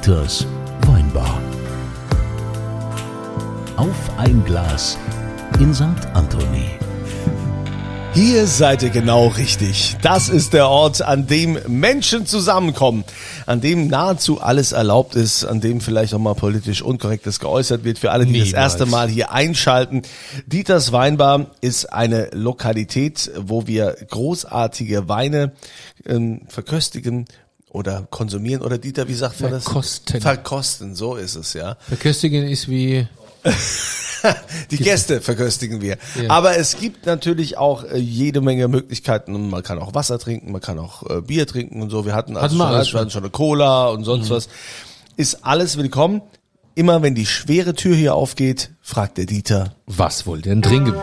Dieters Weinbar. Auf ein Glas in St. Anthony. Hier seid ihr genau richtig. Das ist der Ort, an dem Menschen zusammenkommen, an dem nahezu alles erlaubt ist, an dem vielleicht auch mal politisch Unkorrektes geäußert wird. Für alle, die das erste Mal hier einschalten. Dieters Weinbar ist eine Lokalität, wo wir großartige Weine ähm, verköstigen oder konsumieren oder Dieter, wie sagt man das? Verkosten. Verkosten, so ist es, ja. Verköstigen ist wie Die Gäste verköstigen wir. Aber es gibt natürlich auch äh, jede Menge Möglichkeiten. Man kann auch Wasser trinken, man kann auch äh, Bier trinken und so. Wir hatten, also wir schon, hatten schon eine Cola und sonst was. Ist alles willkommen. Immer wenn die schwere Tür hier aufgeht, fragt der Dieter. was wollt ihr denn trinken?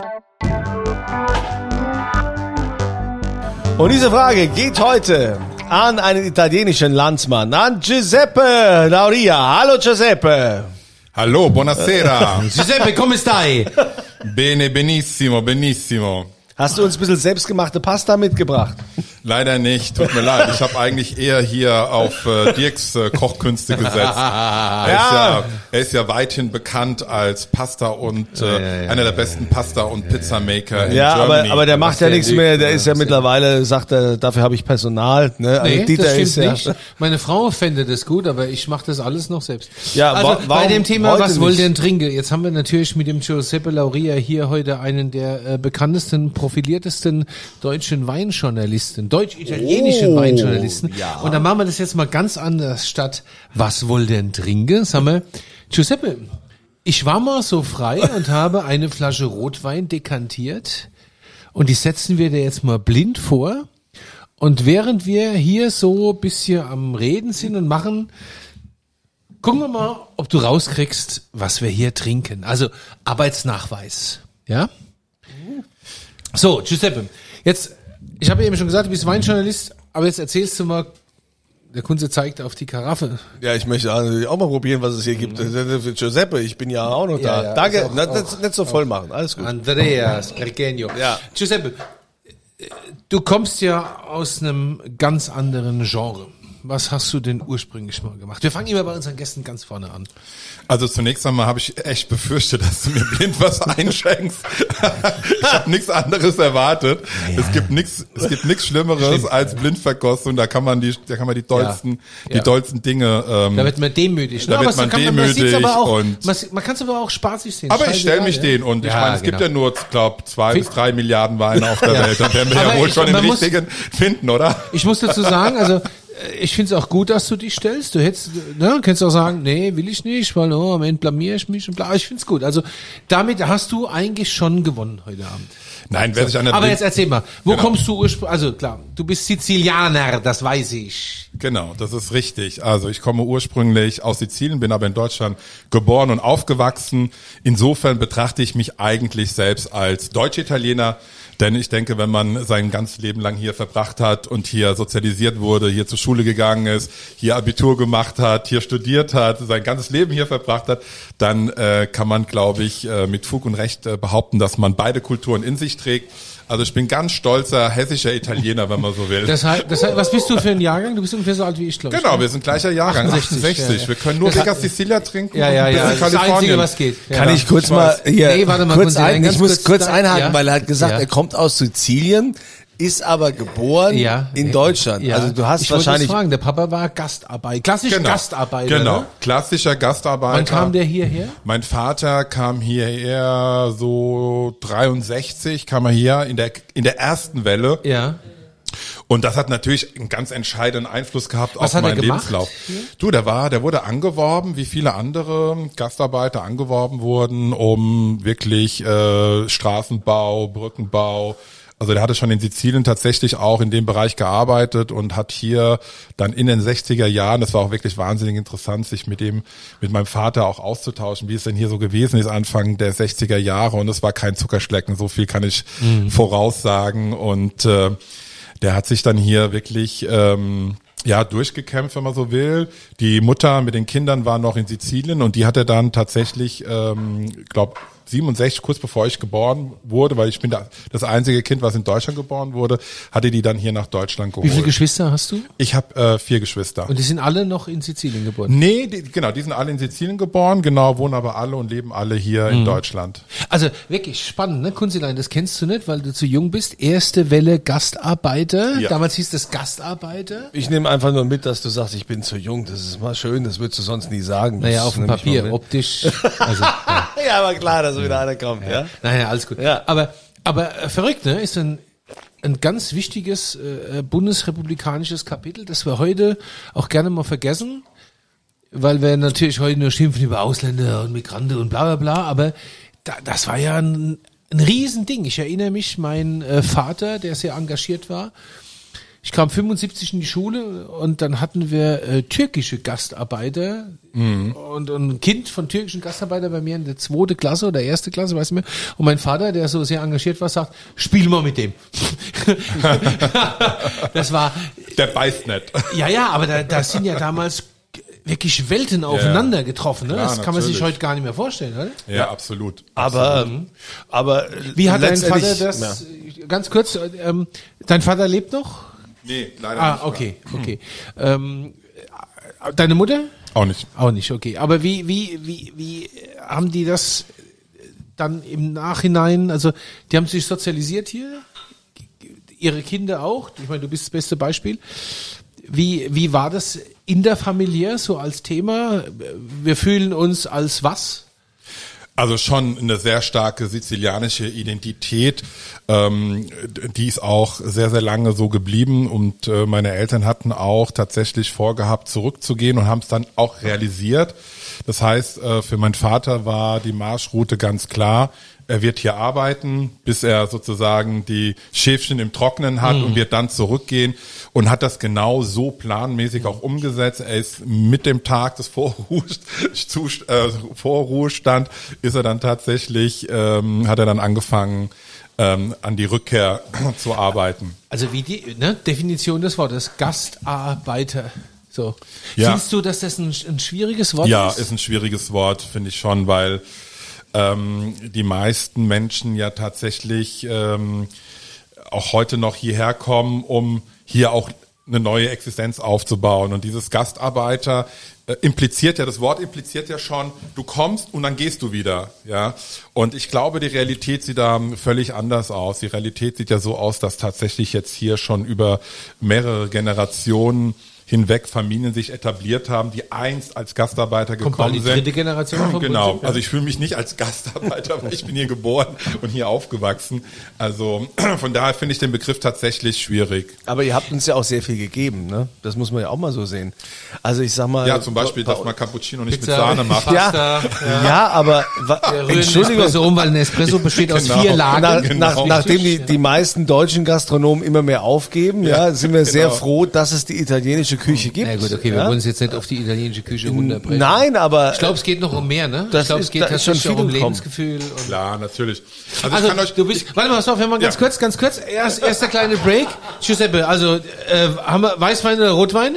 Und diese Frage geht heute an einen italienischen Landsmann, an Giuseppe Lauria. Hallo Giuseppe. Hallo, buonasera. Giuseppe, come stai? Bene, benissimo, benissimo. Hast du uns ein bisschen selbstgemachte Pasta mitgebracht? Leider nicht, tut mir leid. Ich habe eigentlich eher hier auf äh, Dirks äh, Kochkünste gesetzt. Er, ist ja, er ist ja weithin bekannt als Pasta und äh, einer der besten Pasta- und Pizzamaker in Ja, aber, Germany. aber der macht ja nichts mehr. Der ja, ist ja das mittlerweile, sagt er, dafür habe ich Personal. Ne? Also Nee, Dieter das stimmt ist ja, nicht. Meine Frau fände das gut, aber ich mache das alles noch selbst. Ja, also wa- bei dem Thema, was wollt ihr denn trinken? Jetzt haben wir natürlich mit dem Giuseppe Lauria hier heute einen der äh, bekanntesten, profiliertesten deutschen Weinjournalisten, deutsch-italienischen Oh, Weinjournalisten. ja. Und dann machen wir das jetzt mal ganz anders statt, was ihr denn trinken? Sagen wir, Giuseppe, ich war mal so frei und habe eine Flasche Rotwein dekantiert und die setzen wir dir jetzt mal blind vor. Und während wir hier so bis hier am Reden sind und machen, gucken wir mal, ob du rauskriegst, was wir hier trinken. Also Arbeitsnachweis. Ja? So, Giuseppe, jetzt, ich habe eben schon gesagt, du bist Weinjournalist, aber jetzt erzählst du mal, der Kunze zeigt auf die Karaffe. ja, ich möchte auch mal probieren, was es hier gibt. Für Giuseppe, ich bin ja auch noch da. Mhm. ja, Danke, auch- Na, das, nicht so voll machen, alles gut. Andrea Spergenio. Ja. Giuseppe, du kommst ja aus einem ganz anderen Genre. Was hast du denn ursprünglich mal gemacht? Wir fangen immer bei unseren Gästen ganz vorne an. Also zunächst einmal habe ich echt befürchtet, dass du mir blind was einschenkst. ich habe nichts anderes erwartet. es gibt nichts, es gibt nichts Schlimmeres als Blindverkostung. Da kann man die, da kann man die dollsten, Ja. die dollsten Dinge. Ähm, Da wird man demütig. Da ne? wird Aber so man kann demütig auch, und- man, man kann es aber auch spaßig sehen. Aber ich stelle mich den und ich Ja, meine, es gibt genau. ja nur, glaube zwei bis drei Milliarden Weine auf der Welt. Dann werden wir ja wohl schon den richtigen finden, oder? Ich muss dazu sagen, also ich finde es auch gut, dass du dich stellst. Du hättest, ne, kannst auch sagen, nee, will ich nicht, weil oh, am Ende blamier ich mich und bla. Ich finde es gut. Also damit hast du eigentlich schon gewonnen heute Abend. Nein, wer sich an der Aber jetzt erzähl mal, wo Genau. kommst du ursprünglich? Also klar, du bist Sizilianer, das weiß ich. Genau, das ist richtig. Also ich komme ursprünglich aus Sizilien, bin aber in Deutschland geboren und aufgewachsen. Insofern betrachte ich mich eigentlich selbst als Deutsch-Italiener. Denn ich denke, wenn man sein ganzes Leben lang hier verbracht hat und hier sozialisiert wurde, hier zur Schule gegangen ist, hier Abitur gemacht hat, hier studiert hat, sein ganzes Leben hier verbracht hat, dann äh, kann man, glaube ich, äh, mit Fug und Recht äh, behaupten, dass man beide Kulturen in sich trägt. Also ich bin ganz stolzer hessischer Italiener, wenn man so will. Das heißt, das heißt, was bist du für ein Jahrgang? Du bist ungefähr so alt wie ich, glaube ich. Genau, wir sind gleicher Jahrgang, 68, 68. ja, ja. Wir können nur Vega Sicilia trinken Ja, ja, und ja. Das in ist das Einzige, Kalifornien. was geht. Ja, Kann ja. ich kurz ich mal hier Nee, warte mal, kurz Kunze, ein, ich muss kurz kurz einhaken, ja. weil er hat gesagt, Ja. er kommt aus Sizilien, ist aber geboren Ja. in Deutschland. Ja. Also du hast ich wollte wahrscheinlich fragen, der Papa war Gastarbeiter, klassisch Genau. Gastarbeiter. Genau, Ne? klassischer Gastarbeiter. Wann kam der hierher? Mein Vater kam hierher so 63, kam er hier in der in der ersten Welle Ja. und das hat natürlich einen ganz entscheidenden Einfluss gehabt Was auf hat er meinen gemacht Lebenslauf. Du, der war, der wurde angeworben, wie viele andere Gastarbeiter angeworben wurden, um wirklich äh, Straßenbau, Brückenbau, Also der hatte schon in Sizilien tatsächlich auch in dem Bereich gearbeitet und hat hier dann in den 60er Jahren, das war auch wirklich wahnsinnig interessant, sich mit dem, mit meinem Vater auch auszutauschen, wie es denn hier so gewesen ist Anfang der 60er Jahre. Und es war kein Zuckerschlecken, so viel kann ich voraussagen. Und äh, der hat sich dann hier wirklich ähm, ja durchgekämpft, wenn man so will. Die Mutter mit den Kindern war noch in Sizilien und die hat er dann tatsächlich, ähm, glaub 67, kurz bevor ich geboren wurde, weil ich bin da, das einzige Kind, was in Deutschland geboren wurde, hatte die dann hier nach Deutschland geholt. Wie viele Geschwister hast du? ich habe äh, vier Geschwister. Und die sind alle noch in Sizilien geboren. nee, die, genau, die sind alle in Sizilien geboren, genau, wohnen aber alle und leben alle hier Mhm. in Deutschland. Also wirklich spannend, ne? Kunzilein, das kennst du nicht, weil du zu jung bist. Erste Welle Gastarbeiter. Ja. Damals hieß das Gastarbeiter. Ich nehme einfach nur mit, dass du sagst, ich bin zu jung. Das ist mal schön, das würdest du sonst nie sagen. Naja, Das auf dem Papier, optisch. Also, ja. Ja, aber klar, dass wieder einer kommt, ja. Naja, alles gut. Ja. Aber, aber äh, verrückt, ne? Ist ein, ein ganz wichtiges äh, bundesrepublikanisches Kapitel, das wir heute auch gerne mal vergessen, weil wir natürlich heute nur schimpfen über Ausländer und Migranten und bla bla bla, aber da, das war ja ein, ein Riesending. Ich erinnere mich, mein äh, Vater, der sehr engagiert war, ich kam 75 in die Schule und dann hatten wir äh, türkische Gastarbeiter und, und ein Kind von türkischen Gastarbeitern bei mir in der zweite Klasse oder erste Klasse, weiß nicht mehr. Und mein Vater, der so sehr engagiert war, sagt, spiel mal mit dem. das war, Der beißt nicht. ja, ja, aber da, da sind ja damals wirklich Welten aufeinander getroffen. Ne? Klar, das kann man sich natürlich. heute gar nicht mehr vorstellen, oder? Ja, absolut. Aber, aber Wie hat dein Vater das, ganz kurz, äh, ähm, dein Vater lebt noch? Nee, leider Ah, nicht. okay, okay. Ähm, äh, deine Mutter? Auch nicht. Auch nicht, okay. Aber wie, wie, wie, wie haben die das dann im Nachhinein, also die haben sich sozialisiert hier, ihre Kinder auch, ich meine, du bist das beste Beispiel. Wie, wie war das interfamiliär so als Thema? Wir fühlen uns als was? Also schon eine sehr starke sizilianische Identität. Ähm, die ist auch sehr, sehr lange so geblieben und äh, meine Eltern hatten auch tatsächlich vorgehabt, zurückzugehen und haben es dann auch realisiert. Das heißt, äh, für meinen Vater war die Marschroute ganz klar. Er wird hier arbeiten, bis er sozusagen die Schäfchen im Trocknen hat und wird dann zurückgehen und hat das genau so planmäßig auch umgesetzt. Er ist mit dem Tag des Vorruhest, äh, Vorruhestand ist er dann tatsächlich, ähm, hat er dann angefangen, ähm, an die Rückkehr zu arbeiten. Also wie die ne, Definition des Wortes, Gastarbeiter. So. Ja. Findest du, dass das ein, ein schwieriges Wort Ja, ist? ist ein schwieriges Wort, finde ich schon, weil ähm, die meisten Menschen ja tatsächlich ähm, auch heute noch hierher kommen, um hier auch eine neue Existenz aufzubauen. Und dieses Gastarbeiter äh, impliziert ja, das Wort impliziert ja schon, du kommst und dann gehst du wieder, ja. Und ich glaube, die Realität sieht da völlig anders aus. Die Realität sieht ja so aus, dass tatsächlich jetzt hier schon über mehrere Generationen hinweg Familien sich etabliert haben, die einst als Gastarbeiter Kommt gekommen die sind. dritte Generation vom Genau, Prinzip, ja. also ich fühle mich nicht als Gastarbeiter, weil ich bin hier geboren und hier aufgewachsen. Also von daher finde ich den Begriff tatsächlich schwierig. Aber ihr habt uns ja auch sehr viel gegeben, ne? Das muss man ja auch mal so sehen. Also ich sag mal. Ja, zum Beispiel, bei- dass man Cappuccino nicht Pizza, mit Sahne macht. Ja, Pasta, ja, aber Entschuldigung, Espresso um, weil ein Espresso besteht aus Genau. vier Lagen. nach, Genau. nach, nachdem die, die meisten deutschen Gastronomen immer mehr aufgeben, ja, sind wir sehr genau. froh, dass es die italienische Küche gibt. Na gut, okay, wir ja? wollen uns jetzt nicht auf die italienische Küche runterbrechen. Nein, aber Ich glaube, es geht noch um mehr, ne? Das ich glaube, ist- es geht ist schon tatsächlich auch viel um. Lebensgefühl. Und Klar, natürlich. Also, also, ich kann euch, du bist, warte mal, pass auf, wir machen ganz Ja. kurz, ganz kurz. Erst, erster kleine Break. Giuseppe, also, äh, haben wir Weißwein oder Rotwein?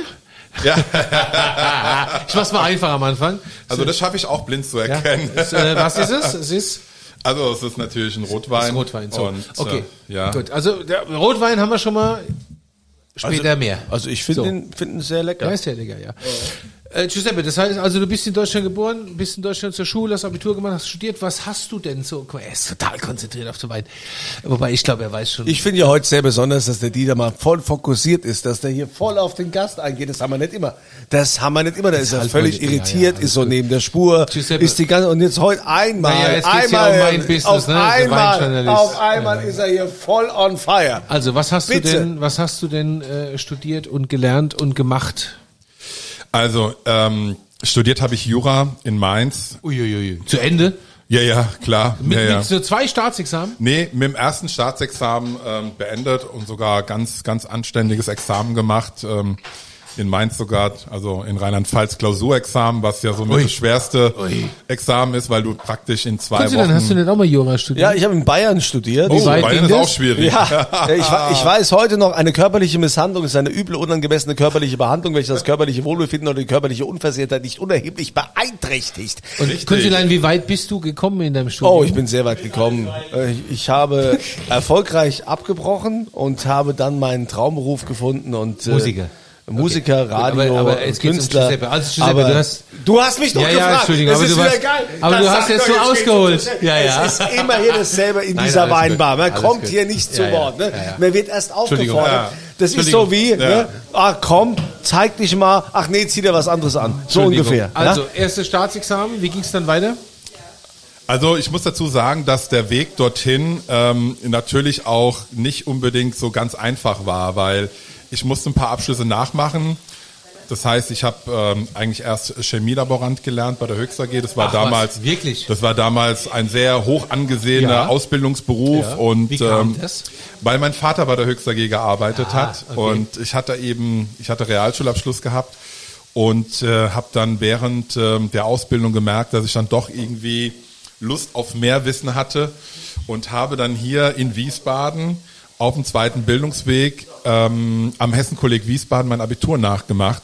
ja, Ich mach's mal einfach am Anfang. also das schaffe ich auch blind zu Ja. erkennen. Es, äh, was ist es? Es ist Also es ist natürlich ein Rotwein. das Rotwein. So. Und, okay. Äh, ja. Gut. Also, der Rotwein haben wir schon mal später mehr. also ich finde So. ihn, find ihn sehr lecker. Ja, ist ja, Digga, ja. Äh, Giuseppe, das heißt also, du bist in Deutschland geboren, bist in Deutschland zur Schule, hast Abitur gemacht, hast studiert. Was hast du denn so? Er ist total konzentriert auf so weit. Wobei ich glaube, er weiß schon. Ich finde ja heute sehr besonders, dass der Dieter mal voll fokussiert ist, dass der hier voll auf den Gast eingeht. Das haben wir nicht immer. Das haben wir nicht immer. Da ist er völlig ja, irritiert, ja, ist so neben der Spur, Giuseppe. ist die ganze und jetzt heute einmal, Naja, jetzt geht's ja einmal, um mein Business, auf ne? Einmal, auf einmal ist er hier voll on fire. also, was hast Bitte. du denn, was hast du denn äh, studiert und gelernt und gemacht? Also ähm, studiert habe ich Jura in Mainz. Uiuiui. Zu Ende? Ja, ja, klar. Mit, ja, ja. mit so zwei Staatsexamen? Nee, mit dem ersten Staatsexamen ähm, beendet und sogar ganz, ganz anständiges Examen gemacht. Ähm, in Mainz sogar, also in Rheinland-Pfalz Klausurexamen, was ja so mit das schwerste Examen ist, weil du praktisch in zwei Wochen. hast du nicht auch mal Jura studiert? Ja, ich habe in Bayern studiert. oh, Bayern ist das? auch schwierig. Ja, ich, ich weiß heute noch, eine körperliche Misshandlung ist eine üble, unangemessene körperliche Behandlung, welche das körperliche Wohlbefinden oder die körperliche Unversehrtheit nicht unerheblich beeinträchtigt. Und. Kunzilein, wie weit bist du gekommen in deinem Studium? Oh, ich bin sehr weit gekommen. Äh, Ich habe erfolgreich abgebrochen und habe dann meinen Traumberuf gefunden und äh, Musiker. Okay. Radio, Aber- aber um Künstler. Giuseppe. Also Giuseppe, aber du hast- du hast mich doch Ja, ja, gefragt. Entschuldigung, das aber ist du wieder warst- geil. aber Das du hast jetzt so ausgeholt. Ja, ja. Es ist immer hier dasselbe in Nein, dieser. Weinbar. Man kommt gut. hier nicht zu Ja, ja. Wort. Ne? Ja, ja. Man wird erst aufgefordert. Ja. Das ist so wie, Ja. ne? ah komm, zeig dich mal. Ach nee, zieh dir was anderes an. So ungefähr. Also, ja? erstes Staatsexamen, wie ging es dann weiter? Also ich muss dazu sagen, dass der Weg dorthin ähm, natürlich auch nicht unbedingt so ganz einfach war, weil ich musste ein paar Abschlüsse nachmachen. Das heißt, ich habe ähm, eigentlich erst Chemielaborant gelernt bei der Höchst AG. Das war Ach was, damals wirklich? Das war damals ein sehr hoch angesehener Ja. Ausbildungsberuf Ja. und Wie kam ähm, das? weil mein Vater bei der Höchst AG gearbeitet Ah, hat okay. und ich hatte eben, ich hatte Realschulabschluss gehabt und äh, habe dann während ähm, der Ausbildung gemerkt, dass ich dann doch irgendwie Lust auf mehr Wissen hatte und habe dann hier in Wiesbaden auf dem zweiten Bildungsweg ähm, am Hessenkolleg Wiesbaden mein Abitur nachgemacht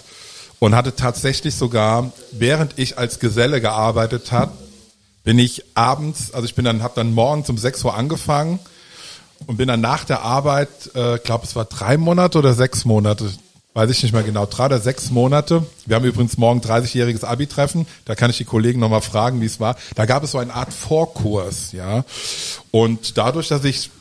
und hatte tatsächlich sogar, während ich als Geselle gearbeitet habe, bin ich abends, also ich bin dann, habe dann morgens um 6 Uhr angefangen und bin dann nach der Arbeit, äh, glaube es war drei Monate oder sechs Monate, weiß ich nicht mehr genau, drei oder sechs Monate. Wir haben übrigens morgen 30-jähriges Abi-Treffen, da kann ich die Kollegen nochmal fragen, wie es war. Da gab es so eine Art Vorkurs, ja. Und dadurch, dass ich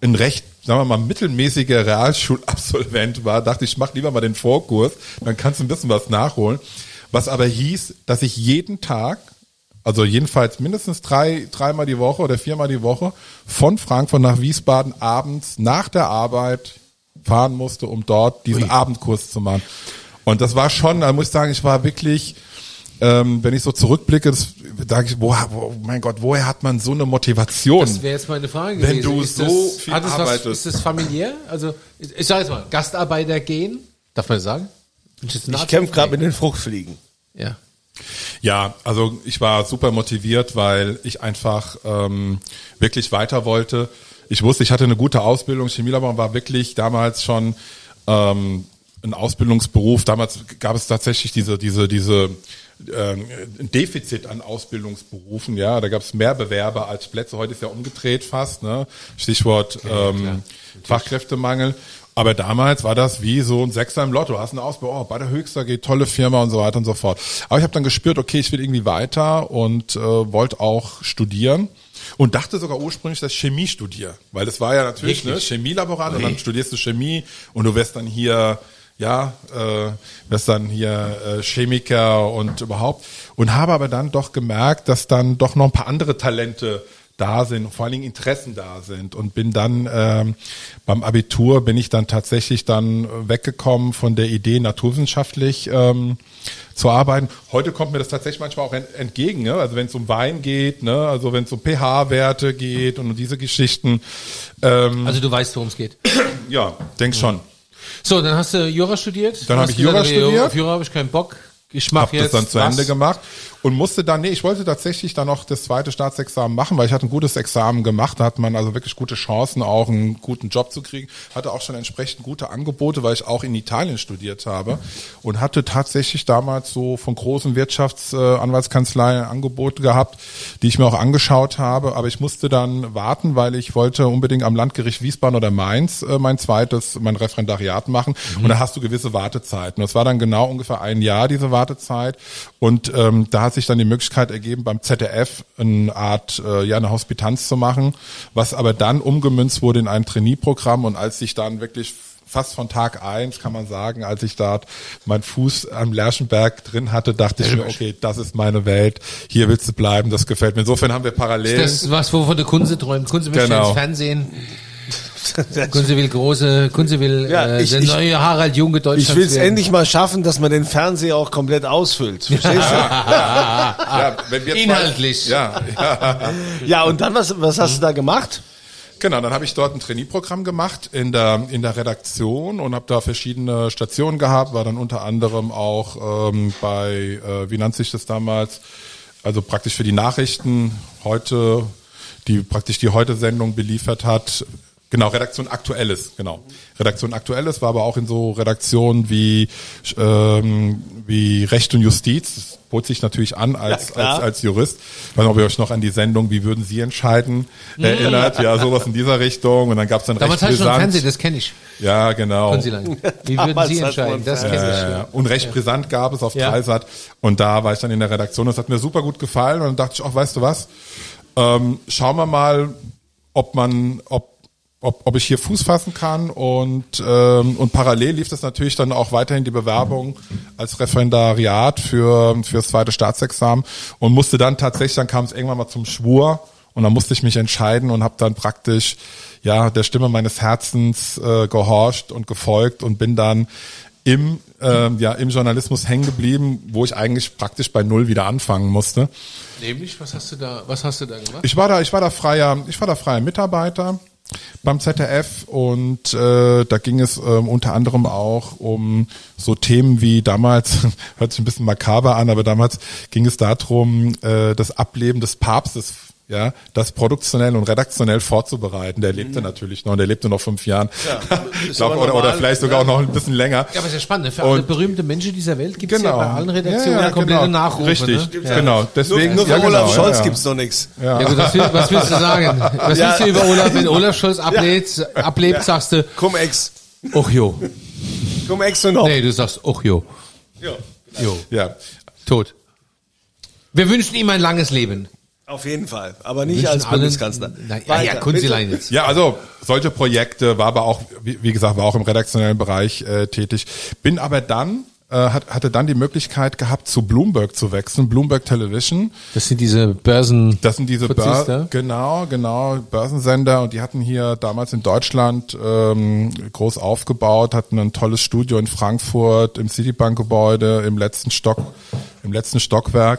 ein recht, sagen wir mal, mittelmäßiger Realschulabsolvent war, dachte ich, ich mach lieber mal den Vorkurs, dann kannst du ein bisschen was nachholen. Was aber hieß, dass ich jeden Tag, also jedenfalls mindestens drei, dreimal die Woche oder viermal die Woche von Frankfurt nach Wiesbaden abends nach der Arbeit fahren musste, um dort diesen Abendkurs zu machen. Und das war schon, da muss ich sagen, ich war wirklich, ähm, wenn ich so zurückblicke, das, sage ich, wo, wo, mein Gott, woher hat man so eine Motivation? Das wäre jetzt meine Frage Wenn gewesen. du ist so das, viel das was, arbeitest. Ist das familiär? Also, ich ich sag jetzt mal, Gastarbeiter gehen, darf man das sagen? Ich kämpfe gerade mit den Fruchtfliegen. Ja. Ja, also ich war super motiviert, weil ich einfach ähm, wirklich weiter wollte. Ich wusste, ich hatte eine gute Ausbildung. Chemielabor war wirklich damals schon ähm, ein Ausbildungsberuf. Damals gab es tatsächlich diese diese diese ein Defizit an Ausbildungsberufen. Ja, da gab es mehr Bewerber als Plätze. Heute ist ja umgedreht fast. Ne? Stichwort ähm, Fachkräftemangel. Aber damals war das wie so ein Sechser im Lotto. Hast eine Ausbildung, oh, bei der Höchster geht tolle Firma und so weiter und so fort. Aber ich habe dann gespürt, okay, ich will irgendwie weiter und äh, wollte auch studieren und dachte sogar ursprünglich, dass ich Chemie studiere, weil das war ja natürlich ne? Chemielaborant und dann studierst du Chemie und du wirst dann hier ja, äh, wirst dann hier äh, Chemiker und überhaupt und habe aber dann doch gemerkt, dass dann doch noch ein paar andere Talente da sind, und vor allen Dingen Interessen da sind und bin dann ähm, beim Abitur bin ich dann tatsächlich dann weggekommen von der Idee naturwissenschaftlich ähm, zu arbeiten. Heute kommt mir das tatsächlich manchmal auch ent entgegen, ne? also wenn es um Wein geht, ne? also wenn es um pH-Werte geht und um diese Geschichten, ähm, Also du weißt, worum es geht. ja, denk schon. So, dann hast du Jura studiert. Dann habe ich Jura studiert. Auf Jura habe ich keinen Bock. Ich mache habe jetzt das dann zu was. Ende gemacht und musste dann, nee, ich wollte tatsächlich dann noch das zweite Staatsexamen machen, weil ich hatte ein gutes Examen gemacht, da hat man also wirklich gute Chancen, auch einen guten Job zu kriegen, hatte auch schon entsprechend gute Angebote, weil ich auch in Italien studiert habe. Und hatte tatsächlich damals so von großen Wirtschaftsanwaltskanzleien Angebote gehabt, die ich mir auch angeschaut habe, aber ich musste dann warten, weil ich wollte unbedingt am Landgericht Wiesbaden oder Mainz äh, mein zweites, mein Referendariat machen. Und da hast du gewisse Wartezeiten. Das war dann genau ungefähr ein Jahr, diese Wartezeit. Und ähm, da hat sich dann die Möglichkeit ergeben, beim ZDF eine Art, äh, ja, eine Hospitanz zu machen, was aber dann umgemünzt wurde in ein Trainee-Programm und als ich dann wirklich fast von Tag eins kann man sagen, als ich dort meinen Fuß am Lerchenberg drin hatte, dachte ich mir, okay, das ist meine Welt, hier willst du bleiben, das gefällt mir. Insofern haben wir Parallelen. Das ist was, wovon der Kunze träumt. Kunze möchte Genau. ins Fernsehen. Kunze will große, Kunze will Ja, äh, ich- der ich- neue Harald Junge Deutschlands Ich will es endlich mal schaffen, dass man den Fernseher auch komplett ausfüllt. Verstehst du? ja, wenn wir zwei- Inhaltlich. Ja, ja. Ja, und dann, was, was hast du da gemacht? Genau, dann habe ich dort ein Trainee-Programm gemacht in der in der Redaktion und habe da verschiedene Stationen gehabt, war dann unter anderem auch ähm, bei, äh, wie nannte sich das damals, also praktisch für die Nachrichten heute, die praktisch die Heute-Sendung beliefert hat, Genau, Redaktion Aktuelles, genau. Redaktion Aktuelles war aber auch in so Redaktionen wie ähm, wie Recht und Justiz. Das bot sich natürlich an als Ja, als, als Jurist. Ich weiß nicht, ob ihr euch noch an die Sendung Wie würden Sie entscheiden erinnert. Ja, sowas in dieser Richtung. Und dann gab's dann Damals Recht brisant. Fernsehen, das kenne ich. Ja, genau. Können Sie lang. Wie würden Sie entscheiden? Das kenne ich. Ja, ja. Und recht brisant gab es auf Ja. Dreisat. Und da war ich dann in der Redaktion. Das hat mir super gut gefallen. Und dann dachte ich auch, weißt du was? Ähm, schauen wir mal, ob man, ob ob, ob ich hier Fuß fassen kann und ähm, und parallel lief das natürlich dann auch weiterhin die Bewerbung als Referendariat für fürs zweite Staatsexamen und musste dann tatsächlich dann kam es irgendwann mal zum Schwur und dann musste ich mich entscheiden und habe dann praktisch ja der Stimme meines Herzens äh, gehorcht und gefolgt und bin dann im ähm, ja im Journalismus hängen geblieben, wo ich eigentlich praktisch bei null wieder anfangen musste. Nämlich, was hast du da, was hast du da gemacht? Ich war da, ich war da freier, ich war da freier Mitarbeiter beim ZDF und äh, da ging es ähm, unter anderem auch um so Themen wie damals, hört sich ein bisschen makaber an, aber damals ging es darum, äh, das Ableben des Papstes ja, das produktionell und redaktionell vorzubereiten. Der lebte natürlich noch, und der lebte noch fünf Jahren. glaube, aber oder, oder vielleicht sogar auch noch ein bisschen länger. Ja, aber ist ja spannend. ne? Für alle Und- berühmte Menschen dieser Welt gibt es Genau. ja bei allen Redaktionen Ja, ja, komplette genau. Nachrufe. Richtig, Ne? Ja. genau. Deswegen, nur, nur ja, für Olaf genau, Scholz ja, ja. gibt's noch nichts. Ja gut, was, will, was willst du sagen? Was Ja. willst du über Olaf, wenn Olaf Scholz ablebt, ablebt sagst du, Cum-Ex. och jo. Cum-Ex nur noch. Nee, du sagst, och jo. Ja. Jo. Ja. Tot. Wir wünschen ihm ein langes Leben. Auf jeden Fall. Aber nicht als allen- Bundeskanzler. Nein, ja, ja, Kunzilein jetzt. Ja, also solche Projekte war aber auch, wie, wie gesagt, war auch im redaktionellen Bereich äh, tätig. Bin aber dann äh, hat, hatte dann die Möglichkeit gehabt, zu Bloomberg zu wechseln, Bloomberg Television. Das sind diese Börsen. Das sind diese Fuzis Bör da? genau, genau Börsensender und die hatten hier damals in Deutschland ähm, groß aufgebaut, hatten ein tolles Studio in Frankfurt im Citibank-Gebäude im letzten Stock, im letzten Stockwerk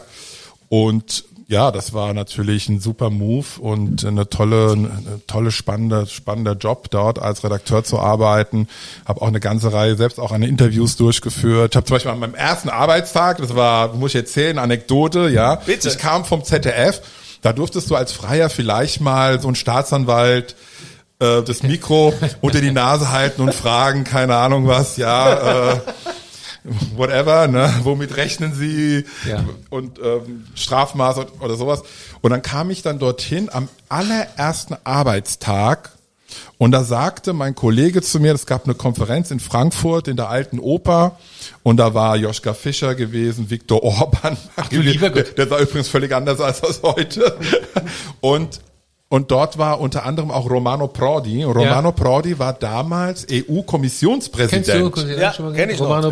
und ja, das war natürlich ein super Move und eine tolle, eine tolle spannende, spannender Job dort als Redakteur zu arbeiten. Habe auch eine ganze Reihe selbst auch an Interviews durchgeführt. Ich habe zum Beispiel an meinem ersten Arbeitstag, das war, muss ich erzählen, Anekdote, ja. Bitte. Ich kam vom ZDF, da durftest du als Freier vielleicht mal so ein Staatsanwalt äh, das Mikro unter die Nase halten und fragen, keine Ahnung was, ja, äh, whatever, ne? Womit rechnen Sie? Ja. Und ähm, Strafmaß oder sowas. Und dann kam ich dann dorthin am allerersten Arbeitstag und da sagte mein Kollege zu mir, es gab eine Konferenz in Frankfurt in der alten Oper und da war Joschka Fischer gewesen, Viktor Orban. Ach, der, der sah übrigens völlig anders als heute. Und und dort war unter anderem auch Romano Prodi. Romano Prodi war damals Kennst EU-Kommissionspräsident. du Ja, schon mal kenn ich noch. Romano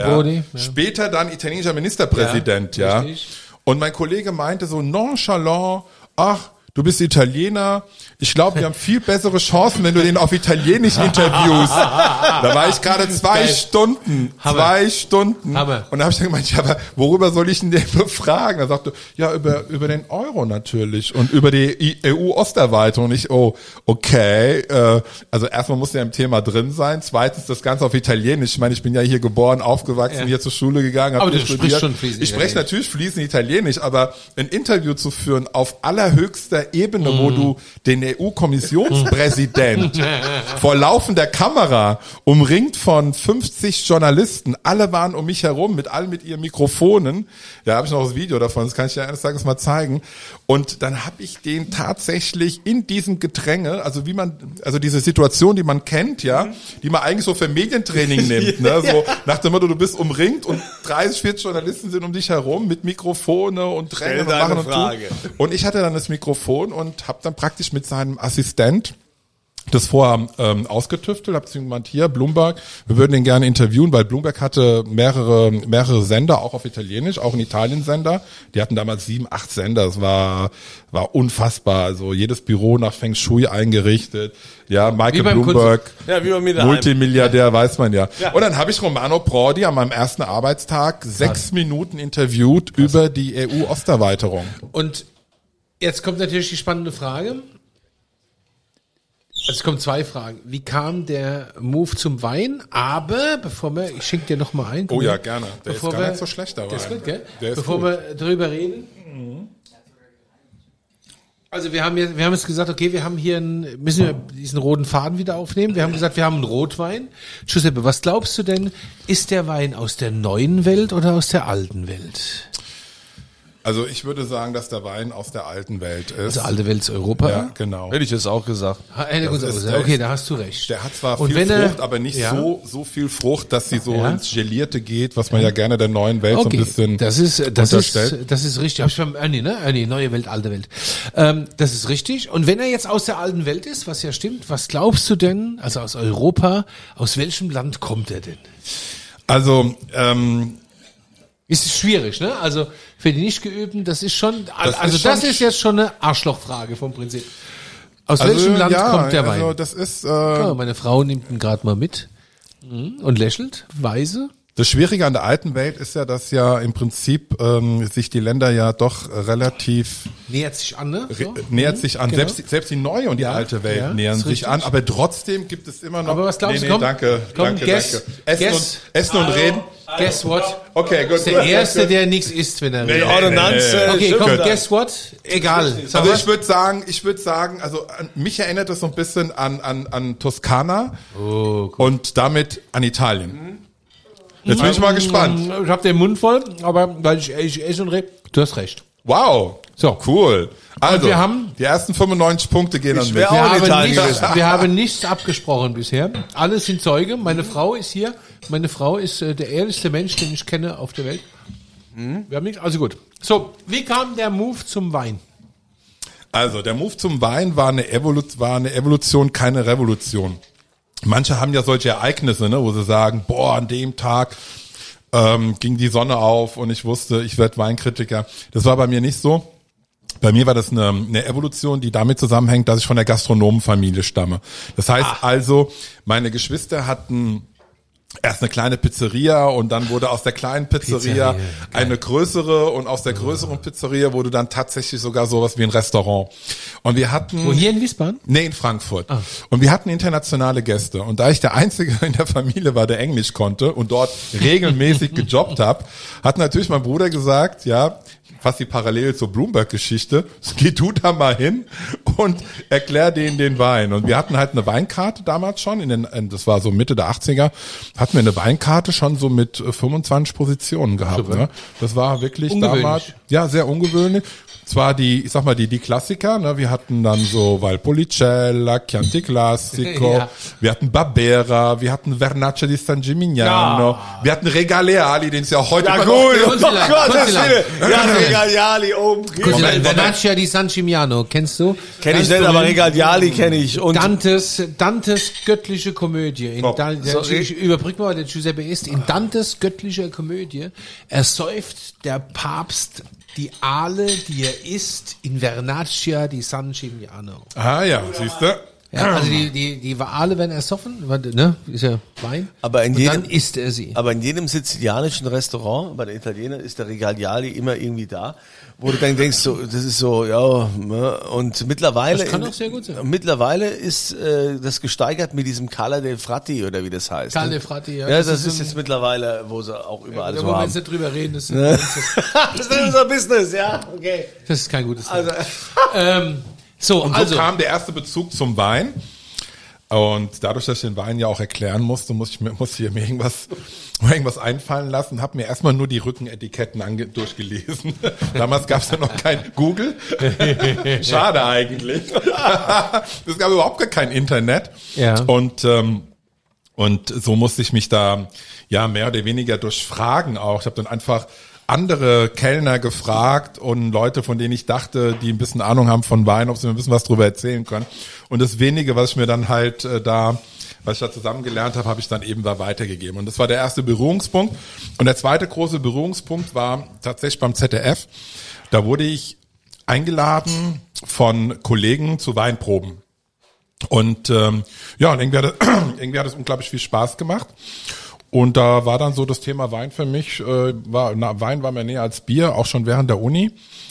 Ja. Später dann italienischer Ministerpräsident, ja. Ja, richtig. Und mein Kollege meinte so nonchalant, ach, du bist Italiener. Ich glaube, wir haben viel bessere Chancen, wenn du den auf Italienisch interviewst. Da war ich gerade zwei Geil. Stunden, Hammer. zwei Stunden. Hammer. Und da habe ich dann gemeint, ja, aber worüber soll ich denn den befragen? Er sagte, ja, über, über den Euro natürlich und über die EU-Osterweiterung. Und ich, oh, okay. Äh, also erstmal muss ja im Thema drin sein. Zweitens das Ganze auf Italienisch. Ich meine, ich bin ja hier geboren, aufgewachsen, Ja. hier zur Schule gegangen. Aber du sprichst schon fließend Ich spreche natürlich fließend Italienisch, aber ein Interview zu führen auf allerhöchster Ebene, Mm. wo du den EU-Kommissionspräsident vor laufender Kamera, umringt von 50 Journalisten, alle waren um mich herum, mit allen mit ihren Mikrofonen. Ja, habe ich noch das Video davon, das kann ich dir eines Tages mal zeigen. Und dann habe ich den tatsächlich in diesem Gedränge, also wie man, also diese Situation, die man kennt, ja, die man eigentlich so für Medientraining nimmt, ne, so nach dem Motto, du bist umringt und 30, 40 Journalisten sind um dich herum mit Mikrofone und drängen und machen und. Und ich hatte dann das Mikrofon und habe dann praktisch mit seinem Assistent das vorher ähm, ausgetüftelt, habe zu ihm gemeint, hier, Bloomberg, wir würden ihn gerne interviewen, weil Bloomberg hatte mehrere, mehrere Sender, auch auf Italienisch, auch in Italien Sender. Die hatten damals sieben, acht Sender, das war, war unfassbar. Also jedes Büro nach Feng Shui eingerichtet. Ja, Michael Bloomberg, Ja. Multimilliardär, weiß man ja. Ja. Und dann habe ich Romano Prodi an meinem ersten Arbeitstag sechs Minuten interviewt über die EU-Osterweiterung. Und jetzt kommt natürlich die spannende Frage. Also es kommen zwei Fragen. Wie kam der Move zum Wein? Aber bevor wir, ich schenke dir noch mal ein. Oh ja, gerne. Der Bevor ist gar wir- nicht so schlecht dabei. Der ist gut, gell? Der ist Bevor gut. wir drüber reden. Also wir haben jetzt, wir haben jetzt gesagt, okay, wir haben hier einen, müssen wir diesen roten Faden wieder aufnehmen. Wir haben gesagt, wir haben einen Rotwein. Giuseppe, was glaubst du denn, ist der Wein aus der neuen Welt oder aus der alten Welt? Also ich würde sagen, dass der Wein aus der alten Welt ist. Also alte Welt ist Europa. ja, genau. Hätte ich jetzt auch gesagt. Ha- hätte gut Das ist- sein. okay, da hast du recht. Der hat zwar Und viel wenn er- Frucht, aber nicht Ja. so so viel Frucht, dass sie so Ja. ins Gelierte geht, was man ja gerne der neuen Welt so Okay, ein bisschen das ist das ist unterstellt. das ist richtig. Hab ich beim Ernie, ne? Ernie, neue Welt, alte Welt. Ähm, das ist richtig. Und wenn er jetzt aus der alten Welt ist, was ja stimmt, was glaubst du denn? Also aus Europa, aus welchem Land kommt er denn? Also ähm, Ist schwierig, ne? Also für die nicht geübten, das ist schon, Das also ist schon das ist sch- jetzt schon eine Arschlochfrage vom Prinzip. Aus also, welchem Land ja, kommt der Wein? Also das ist äh, Ja, meine Frau nimmt ihn gerade mal mit Mhm. und lächelt, weise. Das Schwierige an der alten Welt ist ja, dass ja im Prinzip ähm, sich die Länder ja doch relativ Nähert sich an, ne? So. nähert sich an. genau. Selbst, selbst die neue und die Ja, alte Welt ja, nähern ist sich richtig. an, aber trotzdem gibt es immer noch. Aber was glaubst nee, du? nee, Komm, danke, komm, danke, guess, danke. Essen guess. und essen und reden. Guess what? Okay, gut. ist der Erste, der nichts isst, wenn er Nee, redet. nee, äh, Okay, komm, da. guess what? Egal. Also ich würde sagen, ich würde sagen, also mich erinnert das so ein bisschen an an an Toskana Oh, und damit an Italien. Jetzt bin ich mal gespannt. Ich hab den Mund voll, aber weil ich, ich esse und rede, du hast recht. Wow. So. Cool. Also, wir haben- die ersten 95 Punkte gehen an Ich mich. Wir haben, nichts, wir haben nichts abgesprochen bisher. Alle sind Zeuge. Meine Frau ist hier. Meine Frau ist äh, der ehrlichste Mensch, den ich kenne auf der Welt. Wir haben nichts. Also gut. So, wie kam der Move zum Wein? Also, der Move zum Wein war eine, Evolu war eine Evolution, keine Revolution. Manche haben ja solche Ereignisse, ne, wo sie sagen, boah, an dem Tag ähm, ging die Sonne auf und ich wusste, ich werde Weinkritiker. Das war bei mir nicht so. Bei mir war das eine, eine Evolution, die damit zusammenhängt, dass ich von der Gastronomenfamilie stamme. Das heißt also, meine Geschwister hatten erst eine kleine Pizzeria und dann wurde aus der kleinen Pizzeria, Pizzeria, eine größere und aus der größeren Pizzeria wurde dann tatsächlich sogar sowas wie ein Restaurant. Und wir hatten Wo hier in Wiesbaden? Nee, in Frankfurt. Und wir hatten internationale Gäste. Und da ich der Einzige in der Familie war, der Englisch konnte und dort regelmäßig gejobbt habe, hat natürlich mein Bruder gesagt, ja, fast die Parallele zur Bloomberg-Geschichte, geh du da mal hin und erklär denen den Wein. Und wir hatten halt eine Weinkarte damals schon, in den, das war so Mitte der 80er, hatten wir eine Weinkarte schon so mit äh, 25 Positionen gehabt. Ne? Das war wirklich damals, ja, sehr ungewöhnlich. Zwar die, ich sag mal, die, die Klassiker, ne? wir hatten dann so Valpolicella, Chianti Classico, Ja. wir hatten Barbera, wir hatten Vernaccia di San Gimignano, wir hatten Regaleali, den es ja heute Ja gut, noch oh Gott, das. Ja, Regaliali oben. Moment, Vernaccia di San Gimignano, kennst du? Kenn ich nicht, aber berühmt. Regaliali kenne ich. Und Dantes, Dantes göttliche Komödie. In Oh, Dan der, sorry. ich überbrück mal, der Giuseppe ist in Dantes göttlicher Komödie ersäuft der Papst die Aale, die er isst, in Vernaccia di San Gimignano. Ah ja, siehst du? Ja, also die, die, die Aale werden ersoffen, ne, ist ja Wein. Aber in Und jedem- dann isst er sie. Aber in jedem sizilianischen Restaurant, bei den Italienern, ist der Regaliali immer irgendwie da, wo du dann denkst, so, das ist so, ja, ne, und mittlerweile, Das kann auch sehr gut sein. mittlerweile ist äh, das gesteigert mit diesem Cala del Frati oder wie das heißt. Carne ne? Frati, ja. Ja, das, Das ist, ist jetzt mittlerweile, wo sie auch überall da so haben. jetzt nicht drüber reden, das, das ist unser Business, ja, okay. das ist kein gutes Also, ähm, So, Und so also, kam der erste Bezug zum Wein. Und dadurch, dass ich den Wein ja auch erklären musste, muss ich mir, muss ich mir irgendwas, irgendwas einfallen lassen, habe mir erstmal nur die Rückenetiketten ange durchgelesen. Damals gab es ja noch kein Google. Schade eigentlich. es gab überhaupt gar kein Internet. Ja. Und ähm, und so musste ich mich da ja mehr oder weniger durch Fragen auch. Ich habe dann einfach andere Kellner gefragt und Leute, von denen ich dachte, die ein bisschen Ahnung haben von Wein, ob sie mir ein bisschen was drüber erzählen können. Und das wenige, was ich mir dann halt äh, da, was ich da zusammengelernt habe, habe ich dann eben da weitergegeben. Und das war der erste Berührungspunkt. Und der zweite große Berührungspunkt war tatsächlich beim ZDF. Da wurde ich eingeladen von Kollegen zu Weinproben. Und ähm, ja, und irgendwie hat es unglaublich viel Spaß gemacht. Und da war dann so das Thema Wein für mich, äh, war, na, Wein war mir näher als Bier, auch schon während der Uni,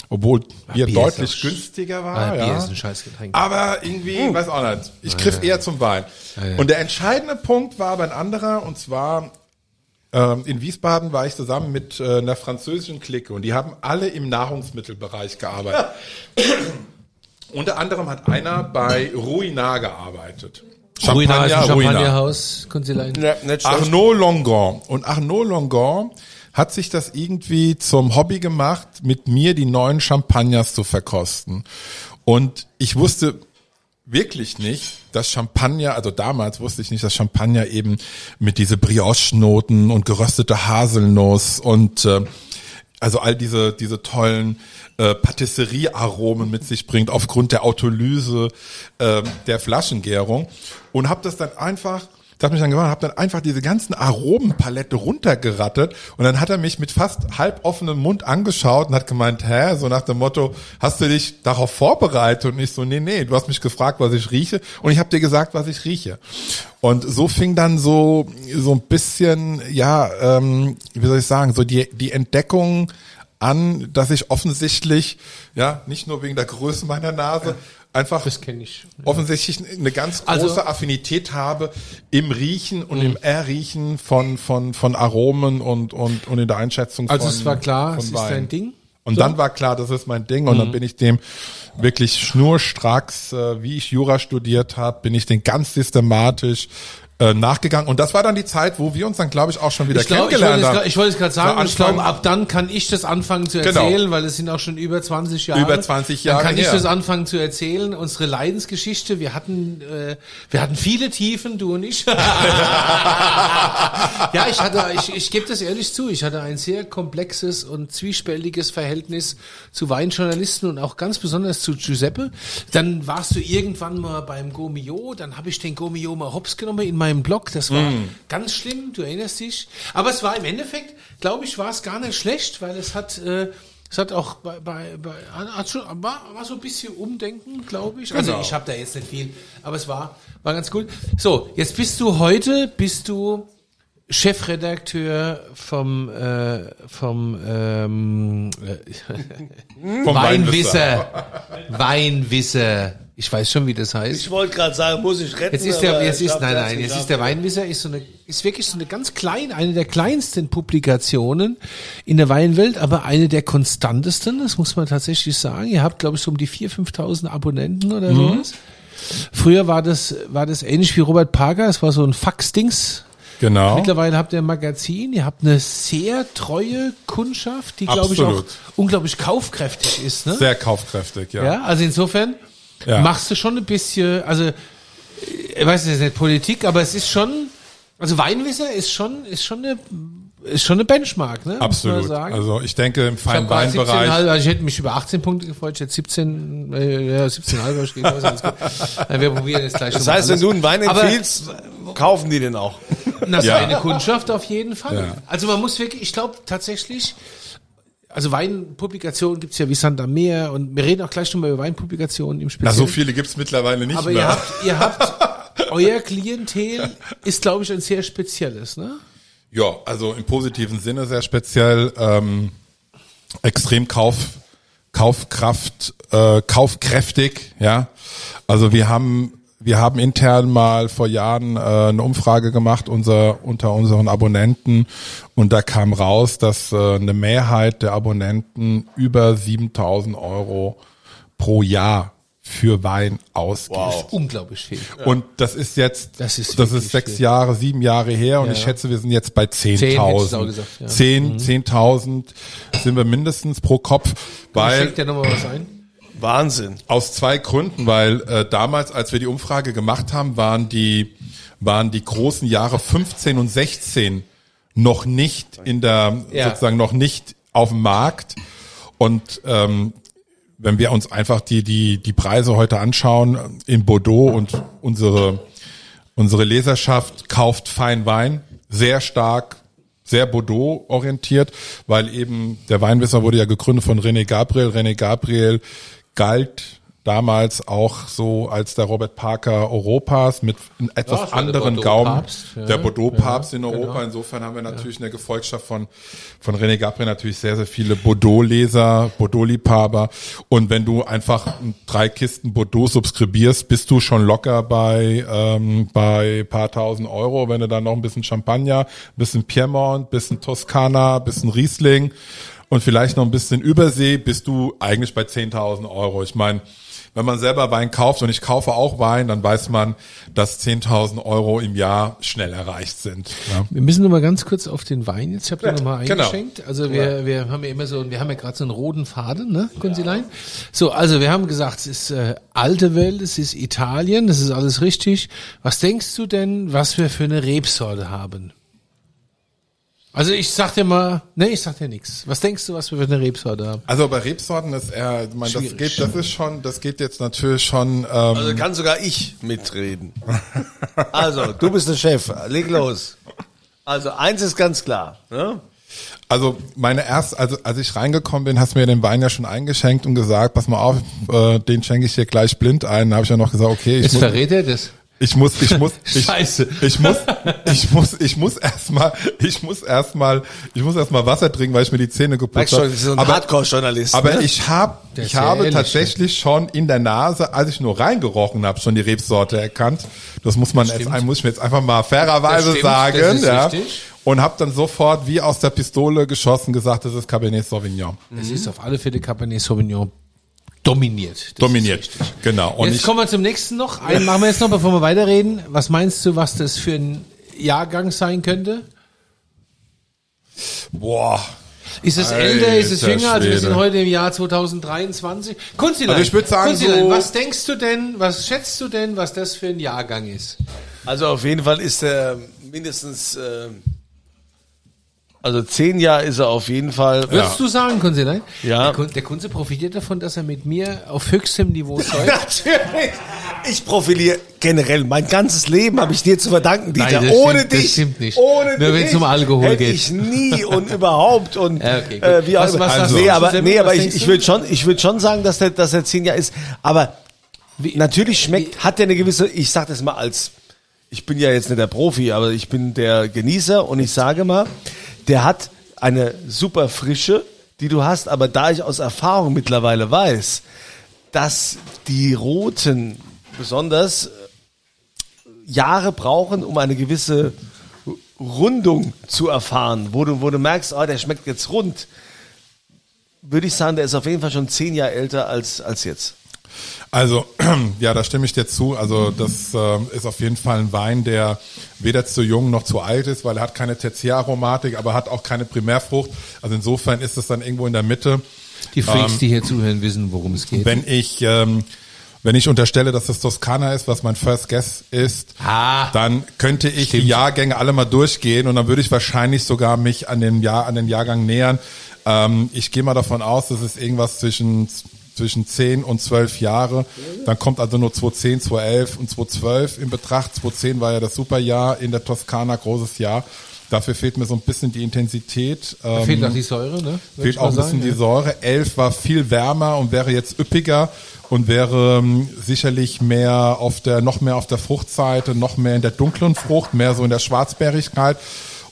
obwohl Bier, Bier deutlich günstiger war. Ah, Bier ja. ist ein Scheißgetränk. Aber irgendwie, weiß auch nicht, ich griff eher zum Wein. Und der entscheidende Punkt war aber ein anderer, und zwar ähm, in Wiesbaden war ich zusammen mit äh, einer französischen Clique und die haben alle im Nahrungsmittelbereich gearbeitet. Unter anderem hat einer bei Ruinart gearbeitet. Ruina ist ein Ruinart. Champagnerhaus. Ja, schlecht. Arnaud Longon. Und Arnaud Longon hat sich das irgendwie zum Hobby gemacht, mit mir die neuen Champagners zu verkosten. Und ich wusste wirklich nicht, dass Champagner, also damals wusste ich nicht, dass Champagner eben mit diese Brioche-Noten und geröstete Haselnuss und äh, also all diese diese tollen äh, Patisserie-Aromen mit sich bringt aufgrund der Autolyse äh, der Flaschengärung. Und habe das dann einfach das hat mich dann gemacht, habe dann einfach diese ganzen Aromenpalette runtergerattet und dann hat er mich mit fast halb offenem Mund angeschaut und hat gemeint, hä, so nach dem Motto, hast du dich darauf vorbereitet? Und ich so, nee, nee, du hast mich gefragt, was ich rieche und ich habe dir gesagt, was ich rieche. Und so fing dann so so ein bisschen, ja, ähm, wie soll ich sagen, so die die Entdeckung an, dass ich offensichtlich, ja, nicht nur wegen der Größe meiner Nase, einfach offensichtlich eine ganz große Also- Affinität habe im Riechen und im Erriechen von von von Aromen und und und in der Einschätzung Also von es war klar, es ist dein Ding? Und So? Mhm. dann war klar, das ist mein Ding und dann bin ich dem wirklich schnurstracks, äh, wie ich Jura studiert habe, bin ich den ganz systematisch äh, nachgegangen und das war dann die Zeit, wo wir uns dann glaube ich auch schon wieder Ich, glaub, ich kennengelernt wollte es haben. ich wollte es gerade sagen, So ich glaube, ab dann kann ich das anfangen zu Genau. erzählen, weil es sind auch schon über 20 Jahre. Über 20 Jahre Dann kann ich her. das anfangen zu erzählen. Unsere Leidensgeschichte, wir hatten, äh, wir hatten viele Tiefen, du und ich. ja, ich hatte, ich, ich gebe das ehrlich zu, ich hatte ein sehr komplexes und zwiespältiges Verhältnis zu Weinjournalisten und auch ganz besonders zu Giuseppe. Dann warst du irgendwann mal beim Gomio, dann habe ich den Gomio mal hops genommen in meinem Blog. Das war ganz schlimm, du erinnerst dich. Aber es war im Endeffekt, glaube ich, war es gar nicht schlecht, weil es hat, äh, es hat auch bei, bei, bei hat schon, war, war so ein bisschen Umdenken, glaube ich. Also Genau. ich habe da jetzt nicht viel, aber es war, war ganz cool. So, jetzt bist du heute, bist du Chefredakteur vom äh, vom ähm, äh, Vom Weinwisser. Weinwisser. Ich weiß schon, wie das heißt. Ich wollte gerade sagen, muss ich retten. Jetzt ist der, jetzt ist, nein, nein, jetzt ist der Weinwisser, ist so eine, ist wirklich so eine ganz kleine, eine der kleinsten Publikationen in der Weinwelt, aber eine der konstantesten, das muss man tatsächlich sagen. Ihr habt, glaube ich, so um die 4.000, 5.000 Abonnenten oder sowas. Früher war das, war das ähnlich wie Robert Parker, es war so ein Faxdings. Genau. Mittlerweile habt ihr ein Magazin, ihr habt eine sehr treue Kundschaft, die, glaube ich, auch unglaublich kaufkräftig ist. Ne? Sehr kaufkräftig, ja. Ja, also insofern Ja. machst du schon ein bisschen, also ich weiß jetzt nicht Politik, aber es ist schon, also Weinwisser ist schon, ist schon eine, ist schon eine Benchmark, ne? muss man Absolut. sagen. Also ich denke im ich hab gerade Feinweinbereich 17,5, also ich hätte mich über 18 Punkte gefreut, ich hätte 17, äh, ja, 17,5 steht aus, alles gut. Äh, Wir probieren jetzt gleich Das heißt, wenn du einen Wein Aber- empfiehlst, kaufen die den auch. Das Ja. ist eine Kundschaft auf jeden Fall. Ja. Also man muss wirklich, ich glaube tatsächlich, also Weinpublikationen gibt's ja wie Santa Meer und wir reden auch gleich nochmal über Weinpublikationen im Na, Speziellen. so viele gibt's mittlerweile nicht Aber mehr. ihr habt, ihr habt, euer Klientel ist, glaube ich, ein sehr spezielles, ne? Ja, also im positiven Sinne sehr speziell, ähm, extrem Kauf, Kaufkraft, äh, kaufkräftig, ja. Also wir haben, wir haben intern mal vor Jahren äh, eine Umfrage gemacht unser, unter unseren Abonnenten und da kam raus, dass äh, eine Mehrheit der Abonnenten über 7000 Euro pro Jahr für Wein ausgibt. Unglaublich viel. Und das ist jetzt, Das ist das ist sechs viel. Jahre, sieben Jahre her und Ja, ich ja. schätze, wir sind jetzt bei Zehn hättest du auch 10.000. gesagt, ja. Mhm. 10, 10.000 sind wir mindestens pro Kopf, weil Schenkt dir nochmal was ein? Wahnsinn. aus zwei Gründen, weil äh, damals, als wir die Umfrage gemacht haben, waren die waren die großen Jahre 15 und 16 noch nicht in der Ja. sozusagen noch nicht auf dem Markt und ähm, wenn wir uns einfach die die die Preise heute anschauen in Bordeaux und unsere unsere Leserschaft kauft Feinwein sehr stark sehr Bordeaux orientiert, weil eben der Weinwisser wurde ja gegründet von René Gabriel. René Gabriel galt damals auch so als der Robert Parker Europas mit einem Ja, etwas der anderen Gaumen. ja. Der Bordeaux-Papst in Ja, Europa. genau. Insofern haben wir natürlich in der Gefolgschaft von, von René Gabriel natürlich sehr, sehr viele Bordeaux-Leser, Bordeaux-Liebhaber. Und wenn du einfach drei Kisten Bordeaux subskribierst, bist du schon locker bei, ähm, bei paar tausend Euro. Wenn du dann noch ein bisschen Champagner, ein bisschen Piemont, ein bisschen Toskana, ein bisschen Riesling und vielleicht noch ein bisschen Übersee, bist du eigentlich bei 10.000 Euro. Ich meine, wenn man selber Wein kauft und ich kaufe auch Wein, dann weiß man, dass 10.000 Euro im Jahr schnell erreicht sind. Ja. Wir müssen noch mal ganz kurz auf den Wein. Jetzt habt ihr Ja, noch mal genau. eingeschenkt. Also wir, wir haben ja immer so, wir haben ja gerade so einen roten Faden, ne, Kunzilein? So, also wir haben gesagt, es ist äh, alte Welt, es ist Italien, das ist alles richtig. Was denkst du denn, was wir für eine Rebsorte haben? Also ich sag dir mal, ne, ich sag dir nichts. Was denkst du, was wir für eine Rebsorte haben? Also bei Rebsorten ist er, ich meine, das Schwierig. geht, das ist schon, das geht jetzt natürlich schon. Ähm, Also kann sogar ich mitreden. Also, du bist der Chef. Leg los. Also, eins ist ganz klar. Ne? Also meine erst, also als ich reingekommen bin, hast du mir den Wein ja schon eingeschenkt und gesagt, pass mal auf, äh, den schenke ich dir gleich blind ein. Da habe ich ja noch gesagt, okay, ich Jetzt muss, verrät er das. Ich muss, ich muss, ich, Scheiße. ich muss, ich muss, ich muss erstmal, ich muss erstmal, ich muss erstmal Wasser trinken, weil ich mir die Zähne geputzt habe. so ein Aber, Hardcore-Journalist. aber ne? ich habe, ich habe ehrlich, tatsächlich schon in der Nase, als ich nur reingerochen habe, schon die Rebsorte erkannt. Das muss man jetzt, stimmt. muss ich mir jetzt einfach mal fairerweise Das stimmt, sagen, das ist ja. richtig. Und habe dann sofort wie aus der Pistole geschossen gesagt, das ist Cabernet Sauvignon. Es ist auf alle Fälle Cabernet Sauvignon dominiert. Das Dominiert. Genau. Und jetzt kommen wir zum nächsten noch. Einen machen wir jetzt noch, bevor wir weiterreden. Was meinst du, was das für ein Jahrgang sein könnte? boah. Ist es älter, ist es jünger? Also wir sind heute im Jahr 2023. Kunzilein, Also ich würd sagen, Kunzilein, so- was denkst du denn, was schätzt du denn, was das für ein Jahrgang ist? Also auf jeden Fall ist er mindestens, äh, also zehn Jahre ist er auf jeden Fall. Würdest du sagen, Kunzilein? Ja. Der, der Kunze profitiert davon, dass er mit mir auf höchstem Niveau zeugt. Natürlich. Ich profiliere generell mein ganzes Leben habe ich dir zu verdanken, Dieter. Nein, das ohne stimmt- das dich, stimmt nicht. ohne Nur dich wenn's um Alkohol hätte geht. ich nie und überhaupt und Ja, okay, äh, wie auch Was- immer. was Also, nee, aber nee, aber ich, ich würde schon, ich würde schon sagen, dass der, dass er zehn Jahre ist. Aber natürlich schmeckt, hat er eine gewisse, ich sag das mal als, ich bin ja jetzt nicht der Profi, aber ich bin der Genießer und ich sage mal, der hat eine super Frische, die du hast, aber da ich aus Erfahrung mittlerweile weiß, dass die Roten besonders äh, Jahre brauchen, um eine gewisse Rundung zu erfahren, wo du, wo du merkst, oh, der schmeckt jetzt rund, würde ich sagen, der ist auf jeden Fall schon zehn Jahre älter als, als jetzt. Also, ja, da stimme ich dir zu. Also, das ähm, ist auf jeden Fall ein Wein, der weder zu jung noch zu alt ist, weil er hat keine Tertiäraromatik, aber hat auch keine Primärfrucht. Also insofern ist es dann irgendwo in der Mitte. Die Freaks, die hier zuhören, wissen, worum es geht. Wenn ich, ähm, wenn ich unterstelle, dass es Toskana ist, was mein First Guess ist, Ah. dann könnte ich Stimmt. die Jahrgänge alle mal durchgehen und dann würde ich wahrscheinlich sogar mich an den Jahr, an den Jahrgang nähern. Ähm, ich gehe mal davon aus, dass es irgendwas zwischen zwischen 10 und 12 Jahre. Dann kommt also nur 2010, 2011 und 2012 in Betracht. 2010 war ja das Superjahr in der Toskana, großes Jahr. Dafür fehlt mir so ein bisschen die Intensität. Da Ähm, fehlt auch die Säure, ne? Würd Fehlt auch ein bisschen sagen, die ja. Säure. Elf war viel wärmer und wäre jetzt üppiger und wäre ähm, sicherlich mehr auf der, noch mehr auf der Fruchtseite, noch mehr in der dunklen Frucht, mehr so in der Schwarzbärigkeit.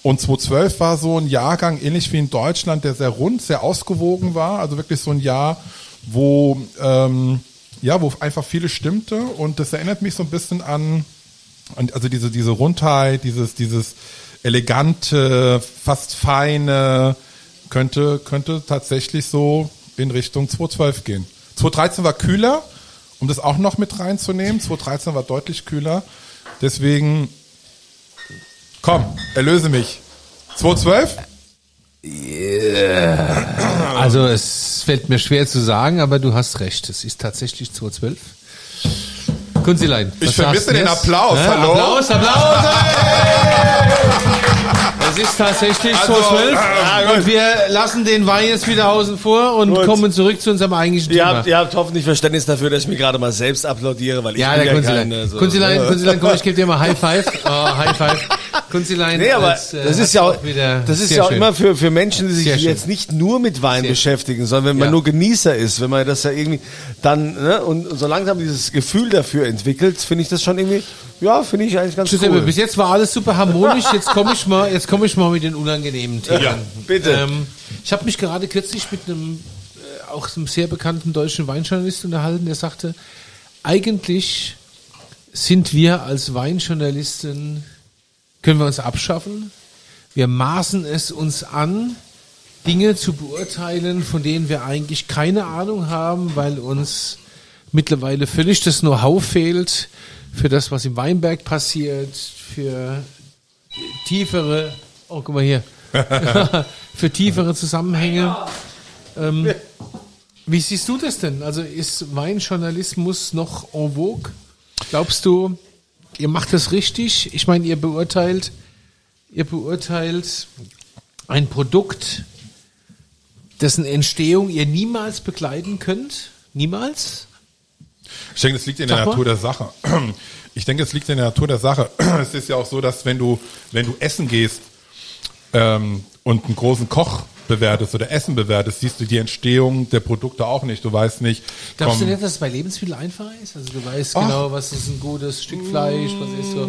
Und 2012 war so ein Jahrgang, ähnlich wie in Deutschland, der sehr rund, sehr ausgewogen war. Also wirklich so ein Jahr, wo, ähm, ja, wo einfach vieles stimmte. Und das erinnert mich so ein bisschen an, an also diese, diese Rundheit, dieses, dieses elegante, fast feine, könnte, könnte tatsächlich so in Richtung 2012 gehen. 2013 war kühler, um das auch noch mit reinzunehmen. 2013 war deutlich kühler. Deswegen, komm, erlöse mich. 2012? Also es fällt mir schwer zu sagen, aber du hast recht. Es ist tatsächlich 2012. Kunzilein. Ich vermisse den? Applaus, hallo? Applaus, Applaus. Es ist tatsächlich Also, 2012 ah, gut. und wir lassen den Wein jetzt wieder außen vor und Gut. kommen zurück zu unserem eigentlichen Ihr Thema. habt, ihr habt hoffentlich Verständnis dafür, dass ich mir gerade mal selbst applaudiere, weil ich ja, bin der ja Kunzilein. keine, so, Kunzilein, äh, Kunzilein, komm, ich gebe dir mal High Five. Oh, High Five. Kunzilein Nee, aber als, äh, das ist ja auch, wieder das ist ja auch schön. immer für, für Menschen, die sich Sehr schön. jetzt nicht nur mit Wein Sehr beschäftigen, sondern wenn man Ja. nur Genießer ist, wenn man das ja irgendwie dann, ne, und, und so langsam dieses Gefühl dafür entwickelt, finde ich das schon irgendwie, ja, finde ich eigentlich ganz Giuseppe, cool. bis jetzt war alles super harmonisch. Jetzt komme ich mal, jetzt komme ich mal mit den unangenehmen Themen. Ja, bitte. Ähm, ich habe mich gerade kürzlich mit einem äh, auch einem sehr bekannten deutschen Weinjournalist unterhalten, der sagte, eigentlich sind wir als Weinjournalisten können wir uns abschaffen. Wir maßen es uns an, Dinge zu beurteilen, von denen wir eigentlich keine Ahnung haben, weil uns mittlerweile völlig das Know-how fehlt für das, was im Weinberg passiert, für tiefere, oh guck mal hier, für tiefere Zusammenhänge. Ähm, wie siehst du das denn? Also ist Weinjournalismus noch en vogue? Glaubst du, ihr macht das richtig? Ich meine, ihr beurteilt, ihr beurteilt ein Produkt, dessen Entstehung ihr niemals begleiten könnt? Niemals? Ich denke, es liegt in der. Natur der Sache. Ich denke, es liegt in der Natur der Sache. Es ist ja auch so, dass wenn du, wenn du essen gehst ähm, und einen großen Koch bewertest oder Essen bewertest, siehst du die Entstehung der Produkte auch nicht. Du weißt nicht, Glaubst du nicht, dass es bei Lebensmitteln einfacher ist? Also du weißt Ach. genau, was ist ein gutes Stück Fleisch, was ist so.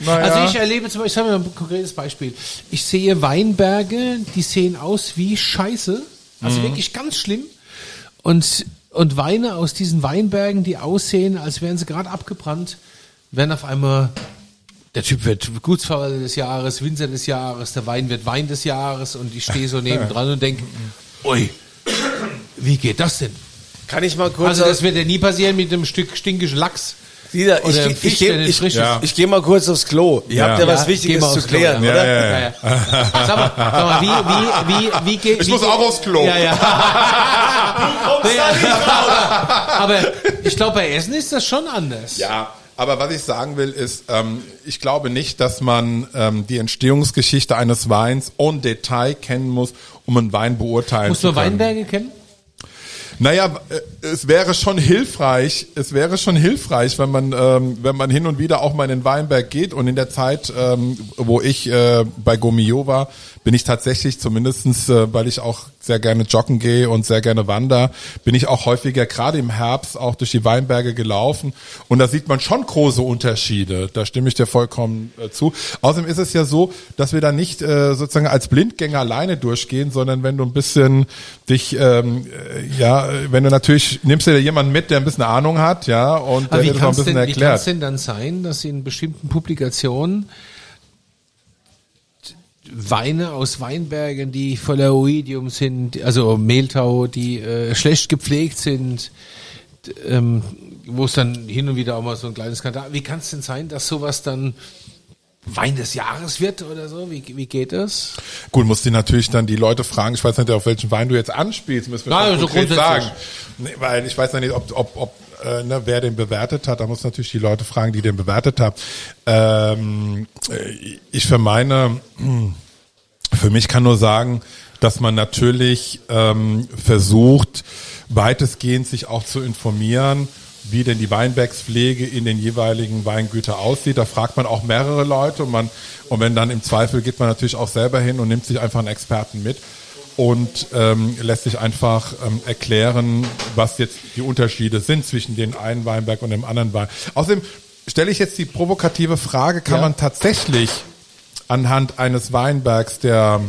naja, Also ich erlebe zum Beispiel, ich habe mal ein konkretes Beispiel. Ich sehe Weinberge, die sehen aus wie Scheiße. Also wirklich ganz schlimm. Und, und Weine aus diesen Weinbergen, die aussehen, als wären sie gerade abgebrannt, werden auf einmal, der Typ wird Gutsverwalter des Jahres, Winzer des Jahres, der Wein wird Wein des Jahres und ich stehe so nebendran und denke, ui, wie geht das denn? Kann ich mal kurz Also das wird ja nie passieren mit einem Stück stinkischen Lachs. Dieter, ich, ich, ich, geh- nicht ich, frisch Ja. ich gehe mal kurz aufs Klo. Ihr Ja. habt ja, was Ja, Wichtiges geh mal zu Klo, klären, ja. oder? Ja, ja, Ja, ja. Sag mal, sag mal wie, wie, wie, wie geht ich muss auch aufs Klo. Ja, ja. Aber ich glaube, bei Essen ist das schon anders. Ja, aber was ich sagen will, ist, ähm, ich glaube nicht, dass man ähm, die Entstehungsgeschichte eines Weins en Detail kennen muss, um einen Wein beurteilen Muss zu können. Weinberge kennen? Naja, äh, es wäre schon hilfreich, es wäre schon hilfreich, wenn man, ähm, wenn man hin und wieder auch mal in den Weinberg geht und in der Zeit, ähm, wo ich äh, bei Gomio war, bin ich tatsächlich zumindestens, äh, weil ich auch sehr gerne joggen gehe und sehr gerne wander, bin ich auch häufiger gerade im Herbst auch durch die Weinberge gelaufen und da sieht man schon große Unterschiede. Da stimme ich dir vollkommen äh, zu. Außerdem ist es ja so, dass wir da nicht äh, sozusagen als Blindgänger alleine durchgehen, sondern wenn du ein bisschen dich, ähm, äh, ja, wenn du natürlich nimmst du dir jemanden mit, der ein bisschen Ahnung hat, ja, und der Aber wie wird das noch ein kann es bisschen denn, wie kann's erklärt. denn dann sein, dass in bestimmten Publikationen Weine aus Weinbergen, die voller Oidium sind, also Mehltau, die äh, schlecht gepflegt sind, ähm, wo es dann hin und wieder auch mal so ein kleines Skandal. Wie kann es denn sein, dass sowas dann Wein des Jahres wird oder so? Wie, wie geht das? Gut, musst du natürlich dann die Leute fragen, ich weiß nicht, auf welchen Wein du jetzt anspielst, müssen wir Nein, so konkret sagen. Nee, weil ich weiß ja nicht, ob, ob, ob äh, ne, wer den bewertet hat, da muss natürlich die Leute fragen, die den bewertet haben. Ähm, äh, ich für meine, für mich kann nur sagen, dass man natürlich ähm, versucht, weitestgehend sich auch zu informieren, wie denn die Weinbergspflege in den jeweiligen Weingütern aussieht. Da fragt man auch mehrere Leute und man und wenn dann im Zweifel geht man natürlich auch selber hin und nimmt sich einfach einen Experten mit und ähm, lässt sich einfach ähm, erklären, was jetzt die Unterschiede sind zwischen dem einen Weinberg und dem anderen Wein. Außerdem stelle ich jetzt die provokative Frage, kann Ja. man tatsächlich anhand eines Weinbergs, der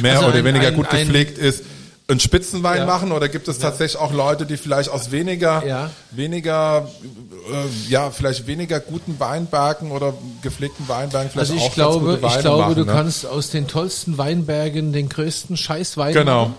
mehr Also oder ein- weniger ein- gut ein- gepflegt ist, einen Spitzenwein Ja. machen oder gibt es tatsächlich auch Leute, die vielleicht aus weniger, Ja. weniger, äh, ja, vielleicht weniger guten Weinbergen oder gepflegten Weinbergen vielleicht Also auch ich ganz glaube, ich glaube, machen, du ne? kannst aus den tollsten Weinbergen den größten Scheißwein Genau. machen.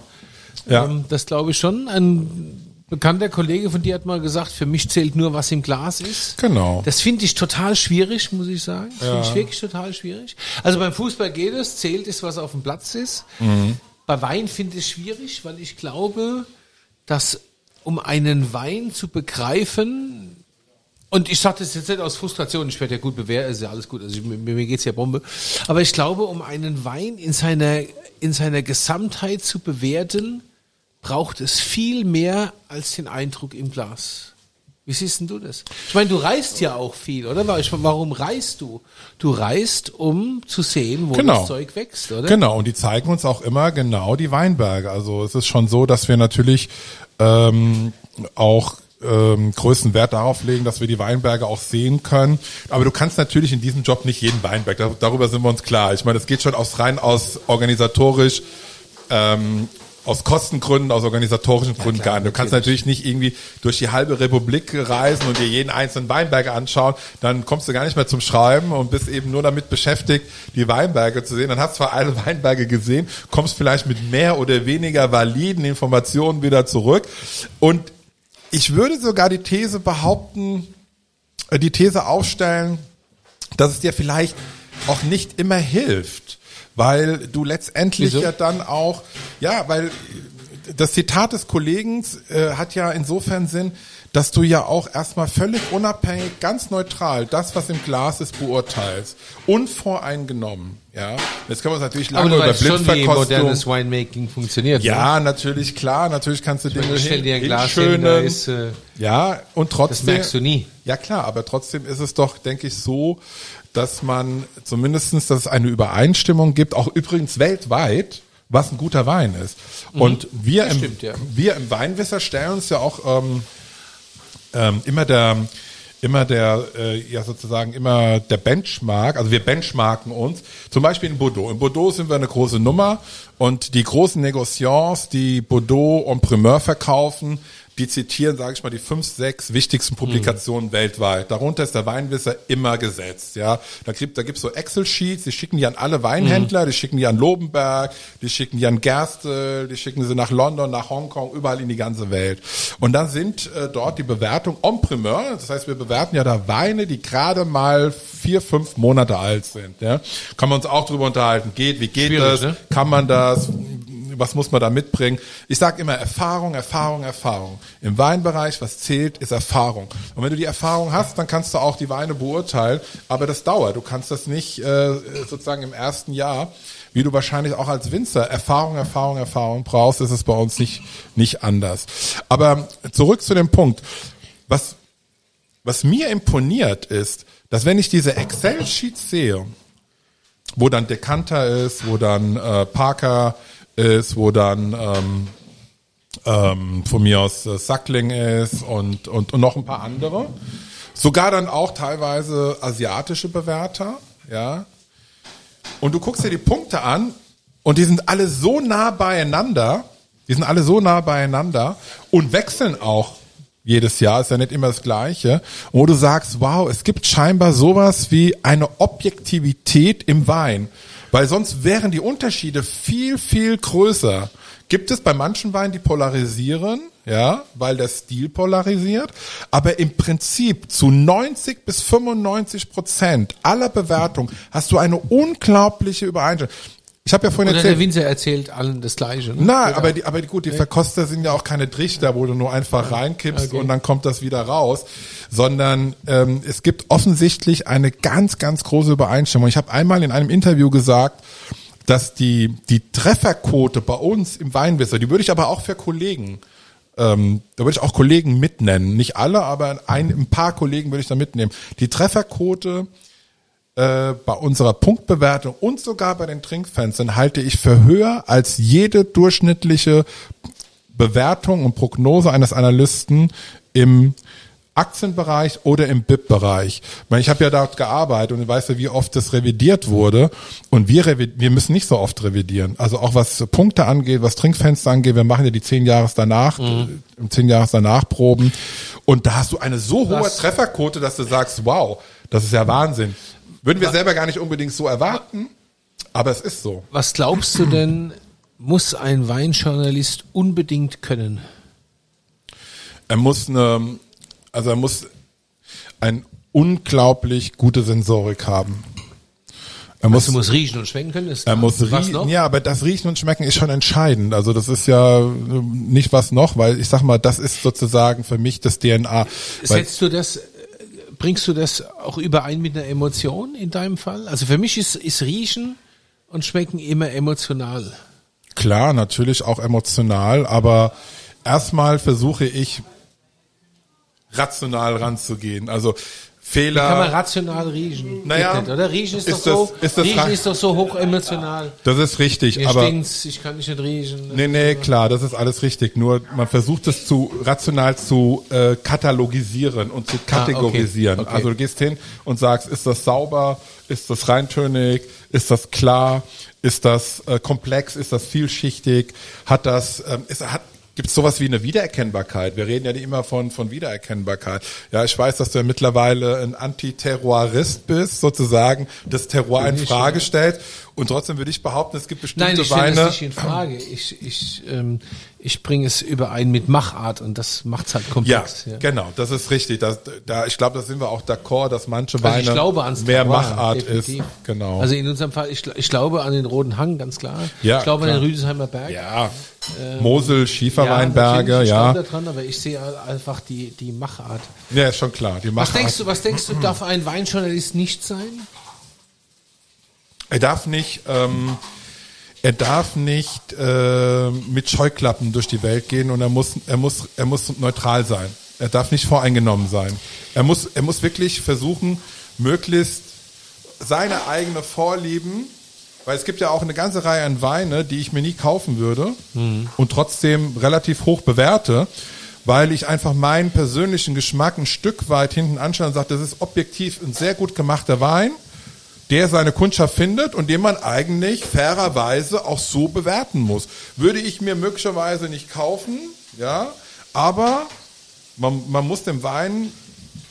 Ja. Ähm, das glaube ich schon. Ein bekannter Kollege von dir hat mal gesagt, für mich zählt nur, was im Glas ist. Genau. Das finde ich total schwierig, muss ich sagen. Das finde ich wirklich total schwierig. Also beim Fußball geht es, zählt ist, was auf dem Platz ist. Mhm. Bei Wein finde ich es schwierig, weil ich glaube, dass um einen Wein zu begreifen, und ich sage das jetzt nicht aus Frustration, ich werde ja gut bewertet, ist ja alles gut, also ich, mir, mir geht's ja Bombe. Aber ich glaube, um einen Wein in seiner, in seiner Gesamtheit zu bewerten, braucht es viel mehr als den Eindruck im Glas. Wie siehst denn du das? Ich meine, du reist ja auch viel, oder? Warum reist du? Du reist, um zu sehen, wo Genau. das Zeug wächst, oder? Genau, und die zeigen uns auch immer genau die Weinberge. Also es ist schon so, dass wir natürlich ähm, auch ähm, größten Wert darauf legen, dass wir die Weinberge auch sehen können. Aber du kannst natürlich in diesem Job nicht jeden Weinberg, dar- darüber sind wir uns klar. Ich meine, es geht schon aus rein aus organisatorisch, ähm, aus Kostengründen, aus organisatorischen Gründen gar nicht. Du kannst natürlich nicht irgendwie durch die halbe Republik reisen und dir jeden einzelnen Weinberg anschauen. Dann kommst du gar nicht mehr zum Schreiben und bist eben nur damit beschäftigt, die Weinberge zu sehen. Dann hast du zwar alle Weinberge gesehen, kommst vielleicht mit mehr oder weniger validen Informationen wieder zurück. Und ich würde sogar die These behaupten, äh, die These aufstellen, dass es dir vielleicht auch nicht immer hilft, weil du letztendlich Wieso? ja dann auch, ja, weil das Zitat des Kollegen äh, hat ja insofern Sinn, dass du ja auch erstmal völlig unabhängig, ganz neutral das, was im Glas ist, beurteilst. Unvoreingenommen, ja. Jetzt können wir uns natürlich Aber lange du über weißt schon, wie modernes Winemaking funktioniert. ne? ja, natürlich, klar, natürlich kannst du meine, Dinge stell dir ein hin- Glas hin, hinschönen. da ist, äh, ja, und trotzdem. das merkst du nie. Ja klar, aber trotzdem ist es doch, denke ich, so, dass man zumindestens, dass es eine Übereinstimmung gibt, auch übrigens weltweit, was ein guter Wein ist. Und wir Mhm. Im, stimmt, ja. wir im Weinwisser stellen uns ja auch ähm, ähm, immer der immer der äh, ja sozusagen immer der Benchmark, also wir benchmarken uns, zum Beispiel in Bordeaux. In Bordeaux sind wir eine große Nummer und die großen Negociants, die Bordeaux en Primeur verkaufen, die zitieren, sage ich mal, die fünf, sechs wichtigsten Publikationen weltweit. Darunter ist der Weinwisser immer gesetzt. Ja, da gibt da gibt's so Excel-Sheets, die schicken die an alle Weinhändler, die schicken die an Lobenberg, die schicken die an Gerstel, die schicken sie nach London, nach Hongkong, überall in die ganze Welt. Und dann sind äh, dort die Bewertungen en primeur. Das heißt, wir bewerten ja da Weine, die gerade mal vier, fünf Monate alt sind. Ja, kann man uns auch drüber unterhalten. Geht, wie geht Schwierig, das? ne? Kann man das? Was muss man da mitbringen? Ich sage immer Erfahrung, Erfahrung, Erfahrung. Im Weinbereich, was zählt, ist Erfahrung. Und wenn du die Erfahrung hast, dann kannst du auch die Weine beurteilen. Aber das dauert. Du kannst das nicht äh, sozusagen im ersten Jahr, wie du wahrscheinlich auch als Winzer Erfahrung, Erfahrung, Erfahrung brauchst, ist es bei uns nicht, nicht anders. Aber zurück zu dem Punkt. Was, was mir imponiert ist, dass wenn ich diese Excel-Sheets sehe, wo dann Decanter ist, wo dann äh, Parker ist, wo dann ähm, ähm, von mir aus äh, Sackling ist und, und, und noch ein paar andere. Sogar dann auch teilweise asiatische Bewerter, ja. Und du guckst dir die Punkte an und die sind alle so nah beieinander, die sind alle so nah beieinander und wechseln auch jedes Jahr, ist ja nicht immer das Gleiche, wo du sagst, wow, es gibt scheinbar sowas wie eine Objektivität im Wein, weil sonst wären die Unterschiede viel, viel größer. Gibt es bei manchen Weinen, die polarisieren, ja, weil der Stil polarisiert, aber im Prinzip zu 90 bis 95 Prozent aller Bewertungen hast du eine unglaubliche Übereinstimmung. Ich habe ja vorhin Oder der erzählt, Winzer erzählt allen das Gleiche. Ne? na, aber die, aber gut, die Verkoster sind ja auch keine Trichter, wo du nur einfach reinkippst Okay. und dann kommt das wieder raus, sondern ähm, es gibt offensichtlich eine ganz, ganz große Übereinstimmung. Ich habe einmal in einem Interview gesagt, dass die die Trefferquote bei uns im Weinwisser, die würde ich aber auch für Kollegen, ähm, da würde ich auch Kollegen mitnennen, nicht alle, aber ein, ein paar Kollegen würde ich da mitnehmen. Die Trefferquote äh, bei unserer Punktbewertung und sogar bei den Trinkfenstern halte ich für höher als jede durchschnittliche Bewertung und Prognose eines Analysten im Aktienbereich oder im BIP-Bereich. Ich, meine, ich habe ja dort gearbeitet und ich weiß ja, wie oft das revidiert wurde. Und wir, wir müssen nicht so oft revidieren. Also auch was Punkte angeht, was Trinkfenster angeht, wir machen ja die zehn Jahres danach, Mhm. zehn Jahres danach Proben. Und da hast du eine so hohe Trefferquote, dass du sagst, wow, das ist ja Wahnsinn. Würden wir selber gar nicht unbedingt so erwarten, aber es ist so. Was glaubst du denn, muss ein Weinjournalist unbedingt können? Er muss eine, also er muss ein unglaublich gute Sensorik haben. Er muss, Du musst riechen und schmecken können. Ist er muss riechen, ja, aber das Riechen und Schmecken ist schon entscheidend. Also das ist ja äh, nicht was noch, weil ich sag mal, das ist sozusagen für mich das DNA. Setzt du das, bringst du das auch überein mit einer Emotion in deinem Fall? Also für mich ist, ist Riechen und Schmecken immer emotional. klar, natürlich auch emotional, aber erstmal versuche ich rational ranzugehen. Also Kann man Fehler, rational riechen. Naja, nicht, oder? Riechen ist, ist doch das- so, ist das riechen ist doch so hoch emotional. das ist richtig, Mir aber stinkt's, ich kann nicht riechen. Nee, nee, klar, das ist alles richtig. Nur man versucht es zu rational zu äh, katalogisieren und zu kategorisieren. Ah, okay, okay. Also du gehst hin und sagst, ist das sauber, ist das reintönig, ist das klar, ist das äh, komplex, ist das vielschichtig, hat das, ähm, ist, hat Gibt es sowas wie eine Wiedererkennbarkeit? Wir reden ja nicht immer von, von Wiedererkennbarkeit. Ja, ich weiß, dass du ja mittlerweile ein Antiterrorist bist, sozusagen, das Terror in Frage stellt. Und trotzdem würde ich behaupten, es gibt bestimmte Nein, ich stelle Weine. das nicht in Frage. Ich, ich, ähm, ich bringe es überein mit Machart und das macht's halt Ja, komplex. Ja, genau, das ist richtig. Das, da, ich glaube, da sind wir auch d'accord, dass manche Also Weine ich glaube ans mehr Terroir, Machart definitiv. ist. Genau. Also in unserem Fall, ich, ich glaube an den Roten Hang, ganz klar. Ja, ich glaube klar. an den Rüdesheimer Berg. ja, Mosel, Ja, Schieferweinberge, natürlich, ich ja. glaube da dran, aber ich sehe einfach die, die Machart. Ja, ist schon klar. Die Was Machart. denkst du, was denkst du, darf ein Weinjournalist nicht sein? Er darf nicht, ähm, er darf nicht äh, mit Scheuklappen durch die Welt gehen und er muss, er muss, er muss neutral sein. Er darf nicht voreingenommen sein. Er muss, er muss wirklich versuchen, möglichst seine eigene Vorlieben, weil es gibt ja auch eine ganze Reihe an Weine, die ich mir nie kaufen würde und trotzdem relativ hoch bewerte, weil ich einfach meinen persönlichen Geschmack ein Stück weit hinten anschaue und sage, das ist objektiv ein sehr gut gemachter Wein der seine Kundschaft findet und den man eigentlich fairerweise auch so bewerten muss. Würde ich mir möglicherweise nicht kaufen, ja, aber man, man muss dem Wein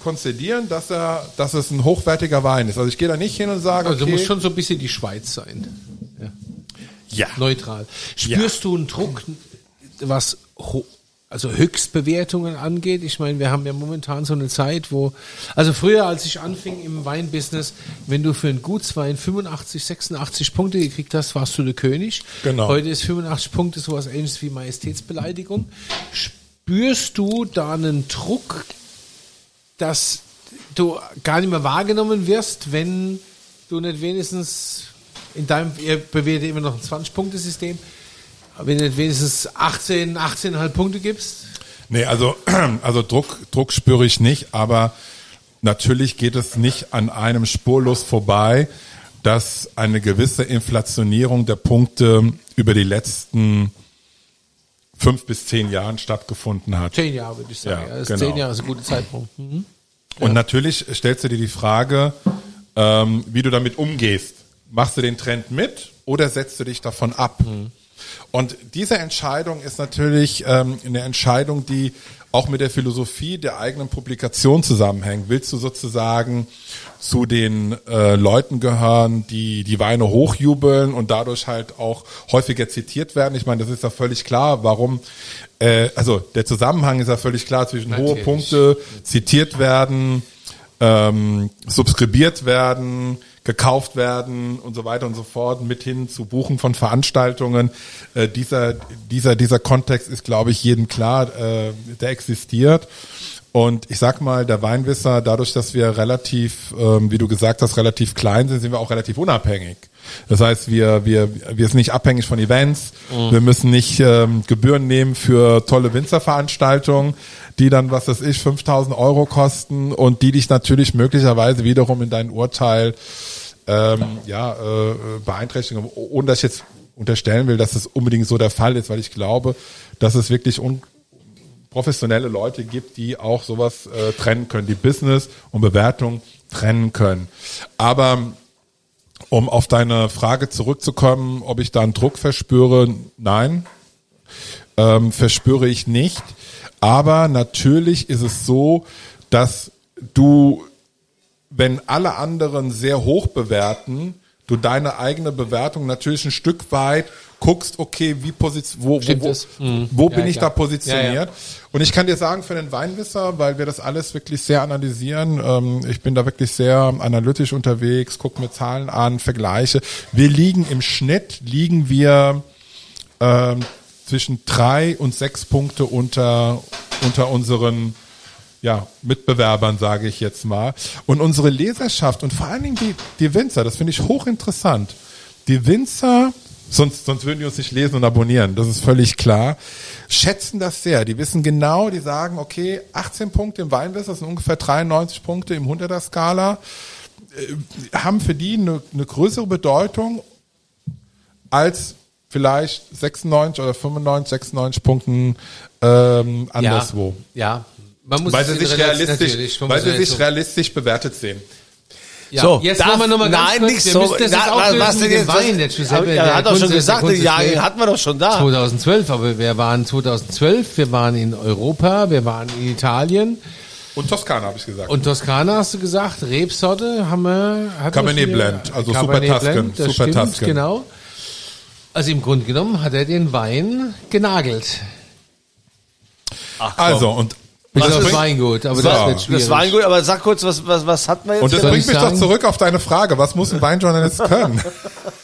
konzedieren, dass er, dass es ein hochwertiger Wein ist. Also ich gehe da nicht hin und sage, Also okay, muss schon so ein bisschen die Schweiz sein. Ja. ja, Neutral. Spürst du einen Druck, was ho also Höchstbewertungen angeht? Ich meine, wir haben ja momentan so eine Zeit, wo, also früher, als ich anfing im Weinbusiness, wenn du für einen Gutswein 85, 86 Punkte gekriegt hast, warst du der König. Genau. Heute ist 85 Punkte sowas ähnliches wie Majestätsbeleidigung. Spürst du da einen Druck, dass du gar nicht mehr wahrgenommen wirst, wenn du nicht wenigstens in deinem, ihr bewertet immer noch ein 20-Punkte-System, wenn du wenigstens 18, 18,5 Punkte gibst? Nee, also, also Druck, Druck spüre ich nicht, aber natürlich geht es nicht an einem spurlos vorbei, dass eine gewisse Inflationierung der Punkte über die letzten fünf bis zehn Jahren stattgefunden hat. Zehn Jahre, würde ich sagen. Ja, Ja, genau. Zehn Jahre ist ein guter Zeitpunkt. Mhm. Und natürlich stellst du dir die Frage, ähm, wie du damit umgehst. Machst du den Trend mit oder setzt du dich davon ab? Und diese Entscheidung ist natürlich ähm, eine Entscheidung, die auch mit der Philosophie der eigenen Publikation zusammenhängt. Willst du sozusagen zu den äh, Leuten gehören, die die Weine hochjubeln und dadurch halt auch häufiger zitiert werden? Ich meine, das ist ja völlig klar, warum, äh, also der Zusammenhang ist ja völlig klar zwischen hohe Natürlich. Punkte, zitiert werden, ähm, subskribiert werden, gekauft werden und so weiter und so fort, mit hin zu Buchen von Veranstaltungen. Äh, dieser, dieser, dieser Kontext ist, glaube ich, jedem klar, äh, der existiert. Und ich sag mal, der Weinwisser, dadurch, dass wir relativ, ähm, wie du gesagt hast, relativ klein sind, sind wir auch relativ unabhängig. Das heißt, wir, wir, wir sind nicht abhängig von Events. Wir müssen nicht ähm, Gebühren nehmen für tolle Winzerveranstaltungen, die dann, was weiß ich, 5000 Euro kosten und die dich natürlich möglicherweise wiederum in dein Urteil ähm, ja, äh, beeinträchtigen, ohne dass ich jetzt unterstellen will, dass das unbedingt so der Fall ist, weil ich glaube, dass es wirklich un professionelle Leute gibt, die auch sowas äh, trennen können, die Business und Bewertung trennen können. Aber um auf deine Frage zurückzukommen, ob ich da einen Druck verspüre, nein, ähm, verspüre ich nicht. Aber natürlich ist es so, dass du, wenn alle anderen sehr hoch bewerten, du deine eigene Bewertung natürlich ein Stück weit guckst, okay, wie position, wo, wo, Stimmt wo? Mhm. wo Ja, bin ich klar. da positioniert? Ja, ja. Und ich kann dir sagen, für den Weinwisser, weil wir das alles wirklich sehr analysieren, ähm, ich bin da wirklich sehr analytisch unterwegs, gucke mir Zahlen an, vergleiche. Wir liegen im Schnitt, liegen wir ähm, zwischen drei und sechs Punkte unter, unter unseren ja, Mitbewerbern, sage ich jetzt mal. Und unsere Leserschaft und vor allen Dingen die, die Winzer, das finde ich hochinteressant. Die Winzer Sonst, sonst würden die uns nicht lesen und abonnieren. Das ist völlig klar. Schätzen das sehr. Die wissen genau, die sagen, okay, 18 Punkte im Weinwiss, das sind ungefähr 93 Punkte im 100er Skala, äh, haben für die eine, eine größere Bedeutung als vielleicht 96 oder 95, 96 Punkten ähm, anderswo. Ja, ja. Man muss Weil sie sich realistisch, man weil muss sie sich realistisch bewertet sehen. Ja, So, jetzt darf- wollen wir noch mal ganz nein, kurz, nicht wir so. müssen das Na, auflösen was denn jetzt? Wein, der Giuseppe. Ja, der hat doch schon gesagt, Kunze- Jahre hatten wir doch schon da. 2012, aber wir waren 2012, wir waren in Europa, wir waren in Italien Und Toskana, habe ich gesagt. und Toskana hast du gesagt, Rebsorte haben wir. Cabernet Blend, also Cabernet Super das Super stimmt, Tuscan. genau. Also im Grunde genommen hat er den Wein genagelt. also, und das aufs bringt- Weingut, aber So, das wird schwierig. Das war ein gut, aber sag kurz, was, was, was hatten wir jetzt? Und das bringt ich mich doch sagen? zurück auf deine Frage, was muss ein Weinjournalist können?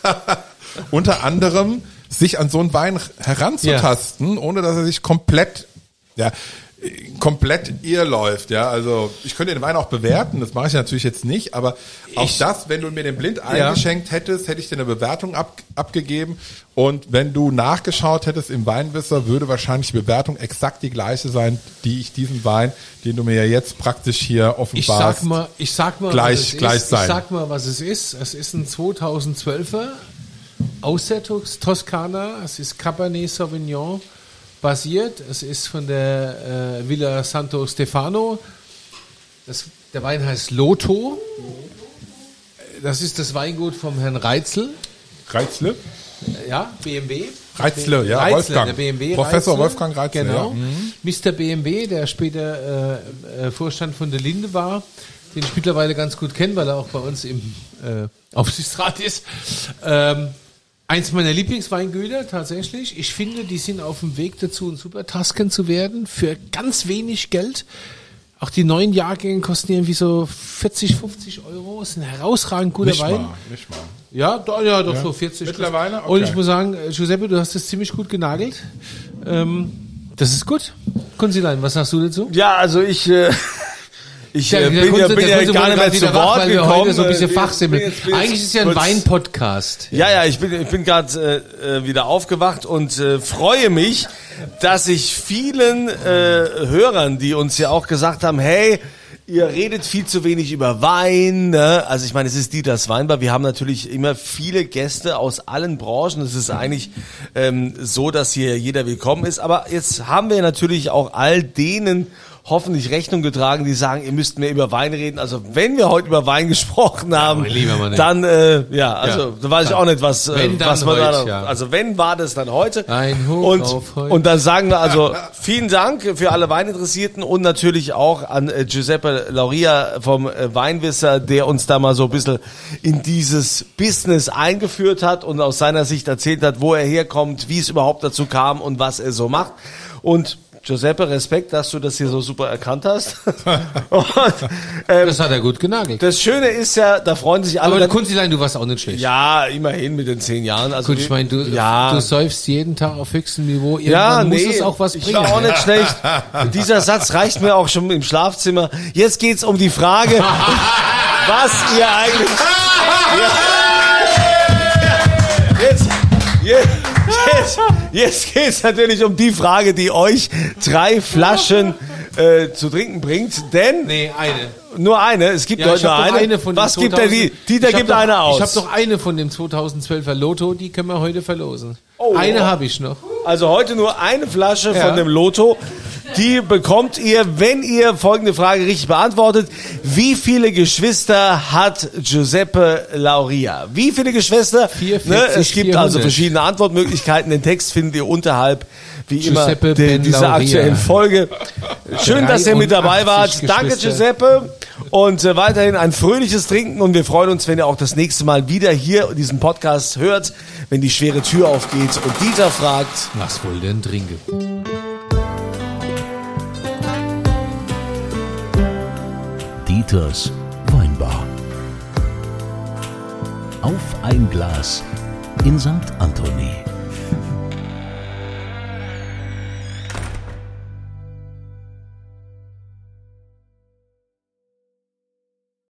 Unter anderem sich an so einen Wein heranzutasten, ohne dass er sich komplett, ja, komplett irrläuft, ja. Also ich könnte den Wein auch bewerten, das mache ich natürlich jetzt nicht, aber auch das, wenn du mir den blind eingeschenkt hättest, hätte ich dir eine Bewertung ab, abgegeben. Und wenn du nachgeschaut hättest im Weinwisser, würde wahrscheinlich die Bewertung exakt die gleiche sein, die ich diesen Wein, den du mir ja jetzt praktisch hier Ich offenbarst. sag mal, ich sag mal, Gleich- was es gleich ist. sein. Ich sag mal, was es ist. Es ist ein 2012er aus der Tos- Toskana. Es ist Cabernet Sauvignon basiert. Es ist von der äh, Villa Santo Stefano. Das, der Wein heißt Loto. Das ist das Weingut vom Herrn Reitzel. Reizle? Ja, BMW. Reizle, ja, Reizle, Wolfgang. Der BMW Professor Wolfgang Reizle, Genau. ja. Mhm. Mr. BMW, der später äh, äh, Vorstand von der Linde war, den ich mittlerweile ganz gut kenne, weil er auch bei uns im äh, Aufsichtsrat ist. Ähm, eins meiner Lieblingsweingüter tatsächlich. Ich finde, die sind auf dem Weg dazu, ein Super Tusken zu werden für ganz wenig Geld. Auch die neuen Jahrgänge kosten irgendwie so 40, 50 Euro. Ist ein herausragend guter Nicht Wein. mal, nicht mal. Ja, doch, ja, doch so 40. Mittlerweile? Und Okay. ich muss sagen, äh, Giuseppe, du hast das ziemlich gut genagelt. Ähm, das ist gut. Kunzilein, was sagst du dazu? Ja, also ich, äh, ich äh, bin ja, bin ja gar nicht mehr zu wieder wach, Wort wir gekommen. heute so ein bisschen Äh, jetzt Eigentlich ist es ja ein Wein-Podcast. Ja, ja, ich bin, ich bin gerade äh, äh, wieder aufgewacht und äh, freue mich, dass ich vielen äh, Hörern, die uns ja auch gesagt haben, hey, ihr redet viel zu wenig über Wein. Ne? Also ich meine, es ist Dieters Weinbar. Wir haben natürlich immer viele Gäste aus allen Branchen. Es ist eigentlich ähm, so, dass hier jeder willkommen ist. Aber jetzt haben wir natürlich auch all denen hoffentlich Rechnung getragen, die sagen, ihr müsst mehr über Wein reden. Also wenn wir heute über Wein gesprochen haben, ey. dann äh, ja, also Ja, da weiß ich auch nicht, was, äh, was man da, heute, ja. also wenn war das dann heute. Ein Hoch und, auf heute. und dann sagen wir also vielen Dank für alle Weininteressierten und natürlich auch an äh, Giuseppe Lauria vom äh, Weinwisser, der uns da mal so ein bisschen in dieses Business eingeführt hat und aus seiner Sicht erzählt hat, wo er herkommt, wie es überhaupt dazu kam und was er so macht. Und Giuseppe, Respekt, dass du das hier so super erkannt hast. und, ähm, Das hat er gut genagelt. das Schöne ist ja, da freuen sich alle. Aber Kunzilein, du warst auch nicht schlecht. ja, immerhin mit den zehn Jahren. Also Gut, ich meine, du, ja, du säufst jeden Tag auf höchstem Niveau. Irgendwann ja, muss nee, es auch was ich bringen. war auch nicht schlecht. Dieser Satz reicht mir auch schon im Schlafzimmer. Jetzt geht's um die Frage, was ihr eigentlich. Ja. Jetzt, jetzt, jetzt, jetzt geht's natürlich um die Frage, die euch drei Flaschen äh, zu trinken bringt. Denn Nee, eine. Nur eine. Es gibt Ja, heute nur eine. eine was gibt der 2000 die? Dieter gibt doch, eine aus. Ich habe doch eine von dem 2012er Lotto, die können wir heute verlosen. Oh. eine habe ich noch. Also heute nur eine Flasche Ja. von dem Lotto. Die bekommt ihr, wenn ihr folgende Frage richtig beantwortet. Wie viele Geschwister hat Giuseppe Lauria? Wie viele Geschwister? 44, es gibt 400. also verschiedene Antwortmöglichkeiten. Den Text findet ihr unterhalb, wie Giuseppe immer, de, dieser aktuellen Folge. Schön, dass ihr mit dabei wart. 83 Danke. Giuseppe. Und äh, weiterhin ein fröhliches Trinken. Und wir freuen uns, wenn ihr auch das nächste Mal wieder hier diesen Podcast hört, wenn die schwere Tür aufgeht und Dieter fragt, Was wohl denn trinke? Dieters Weinbar. Auf ein Glas in St. Anthony.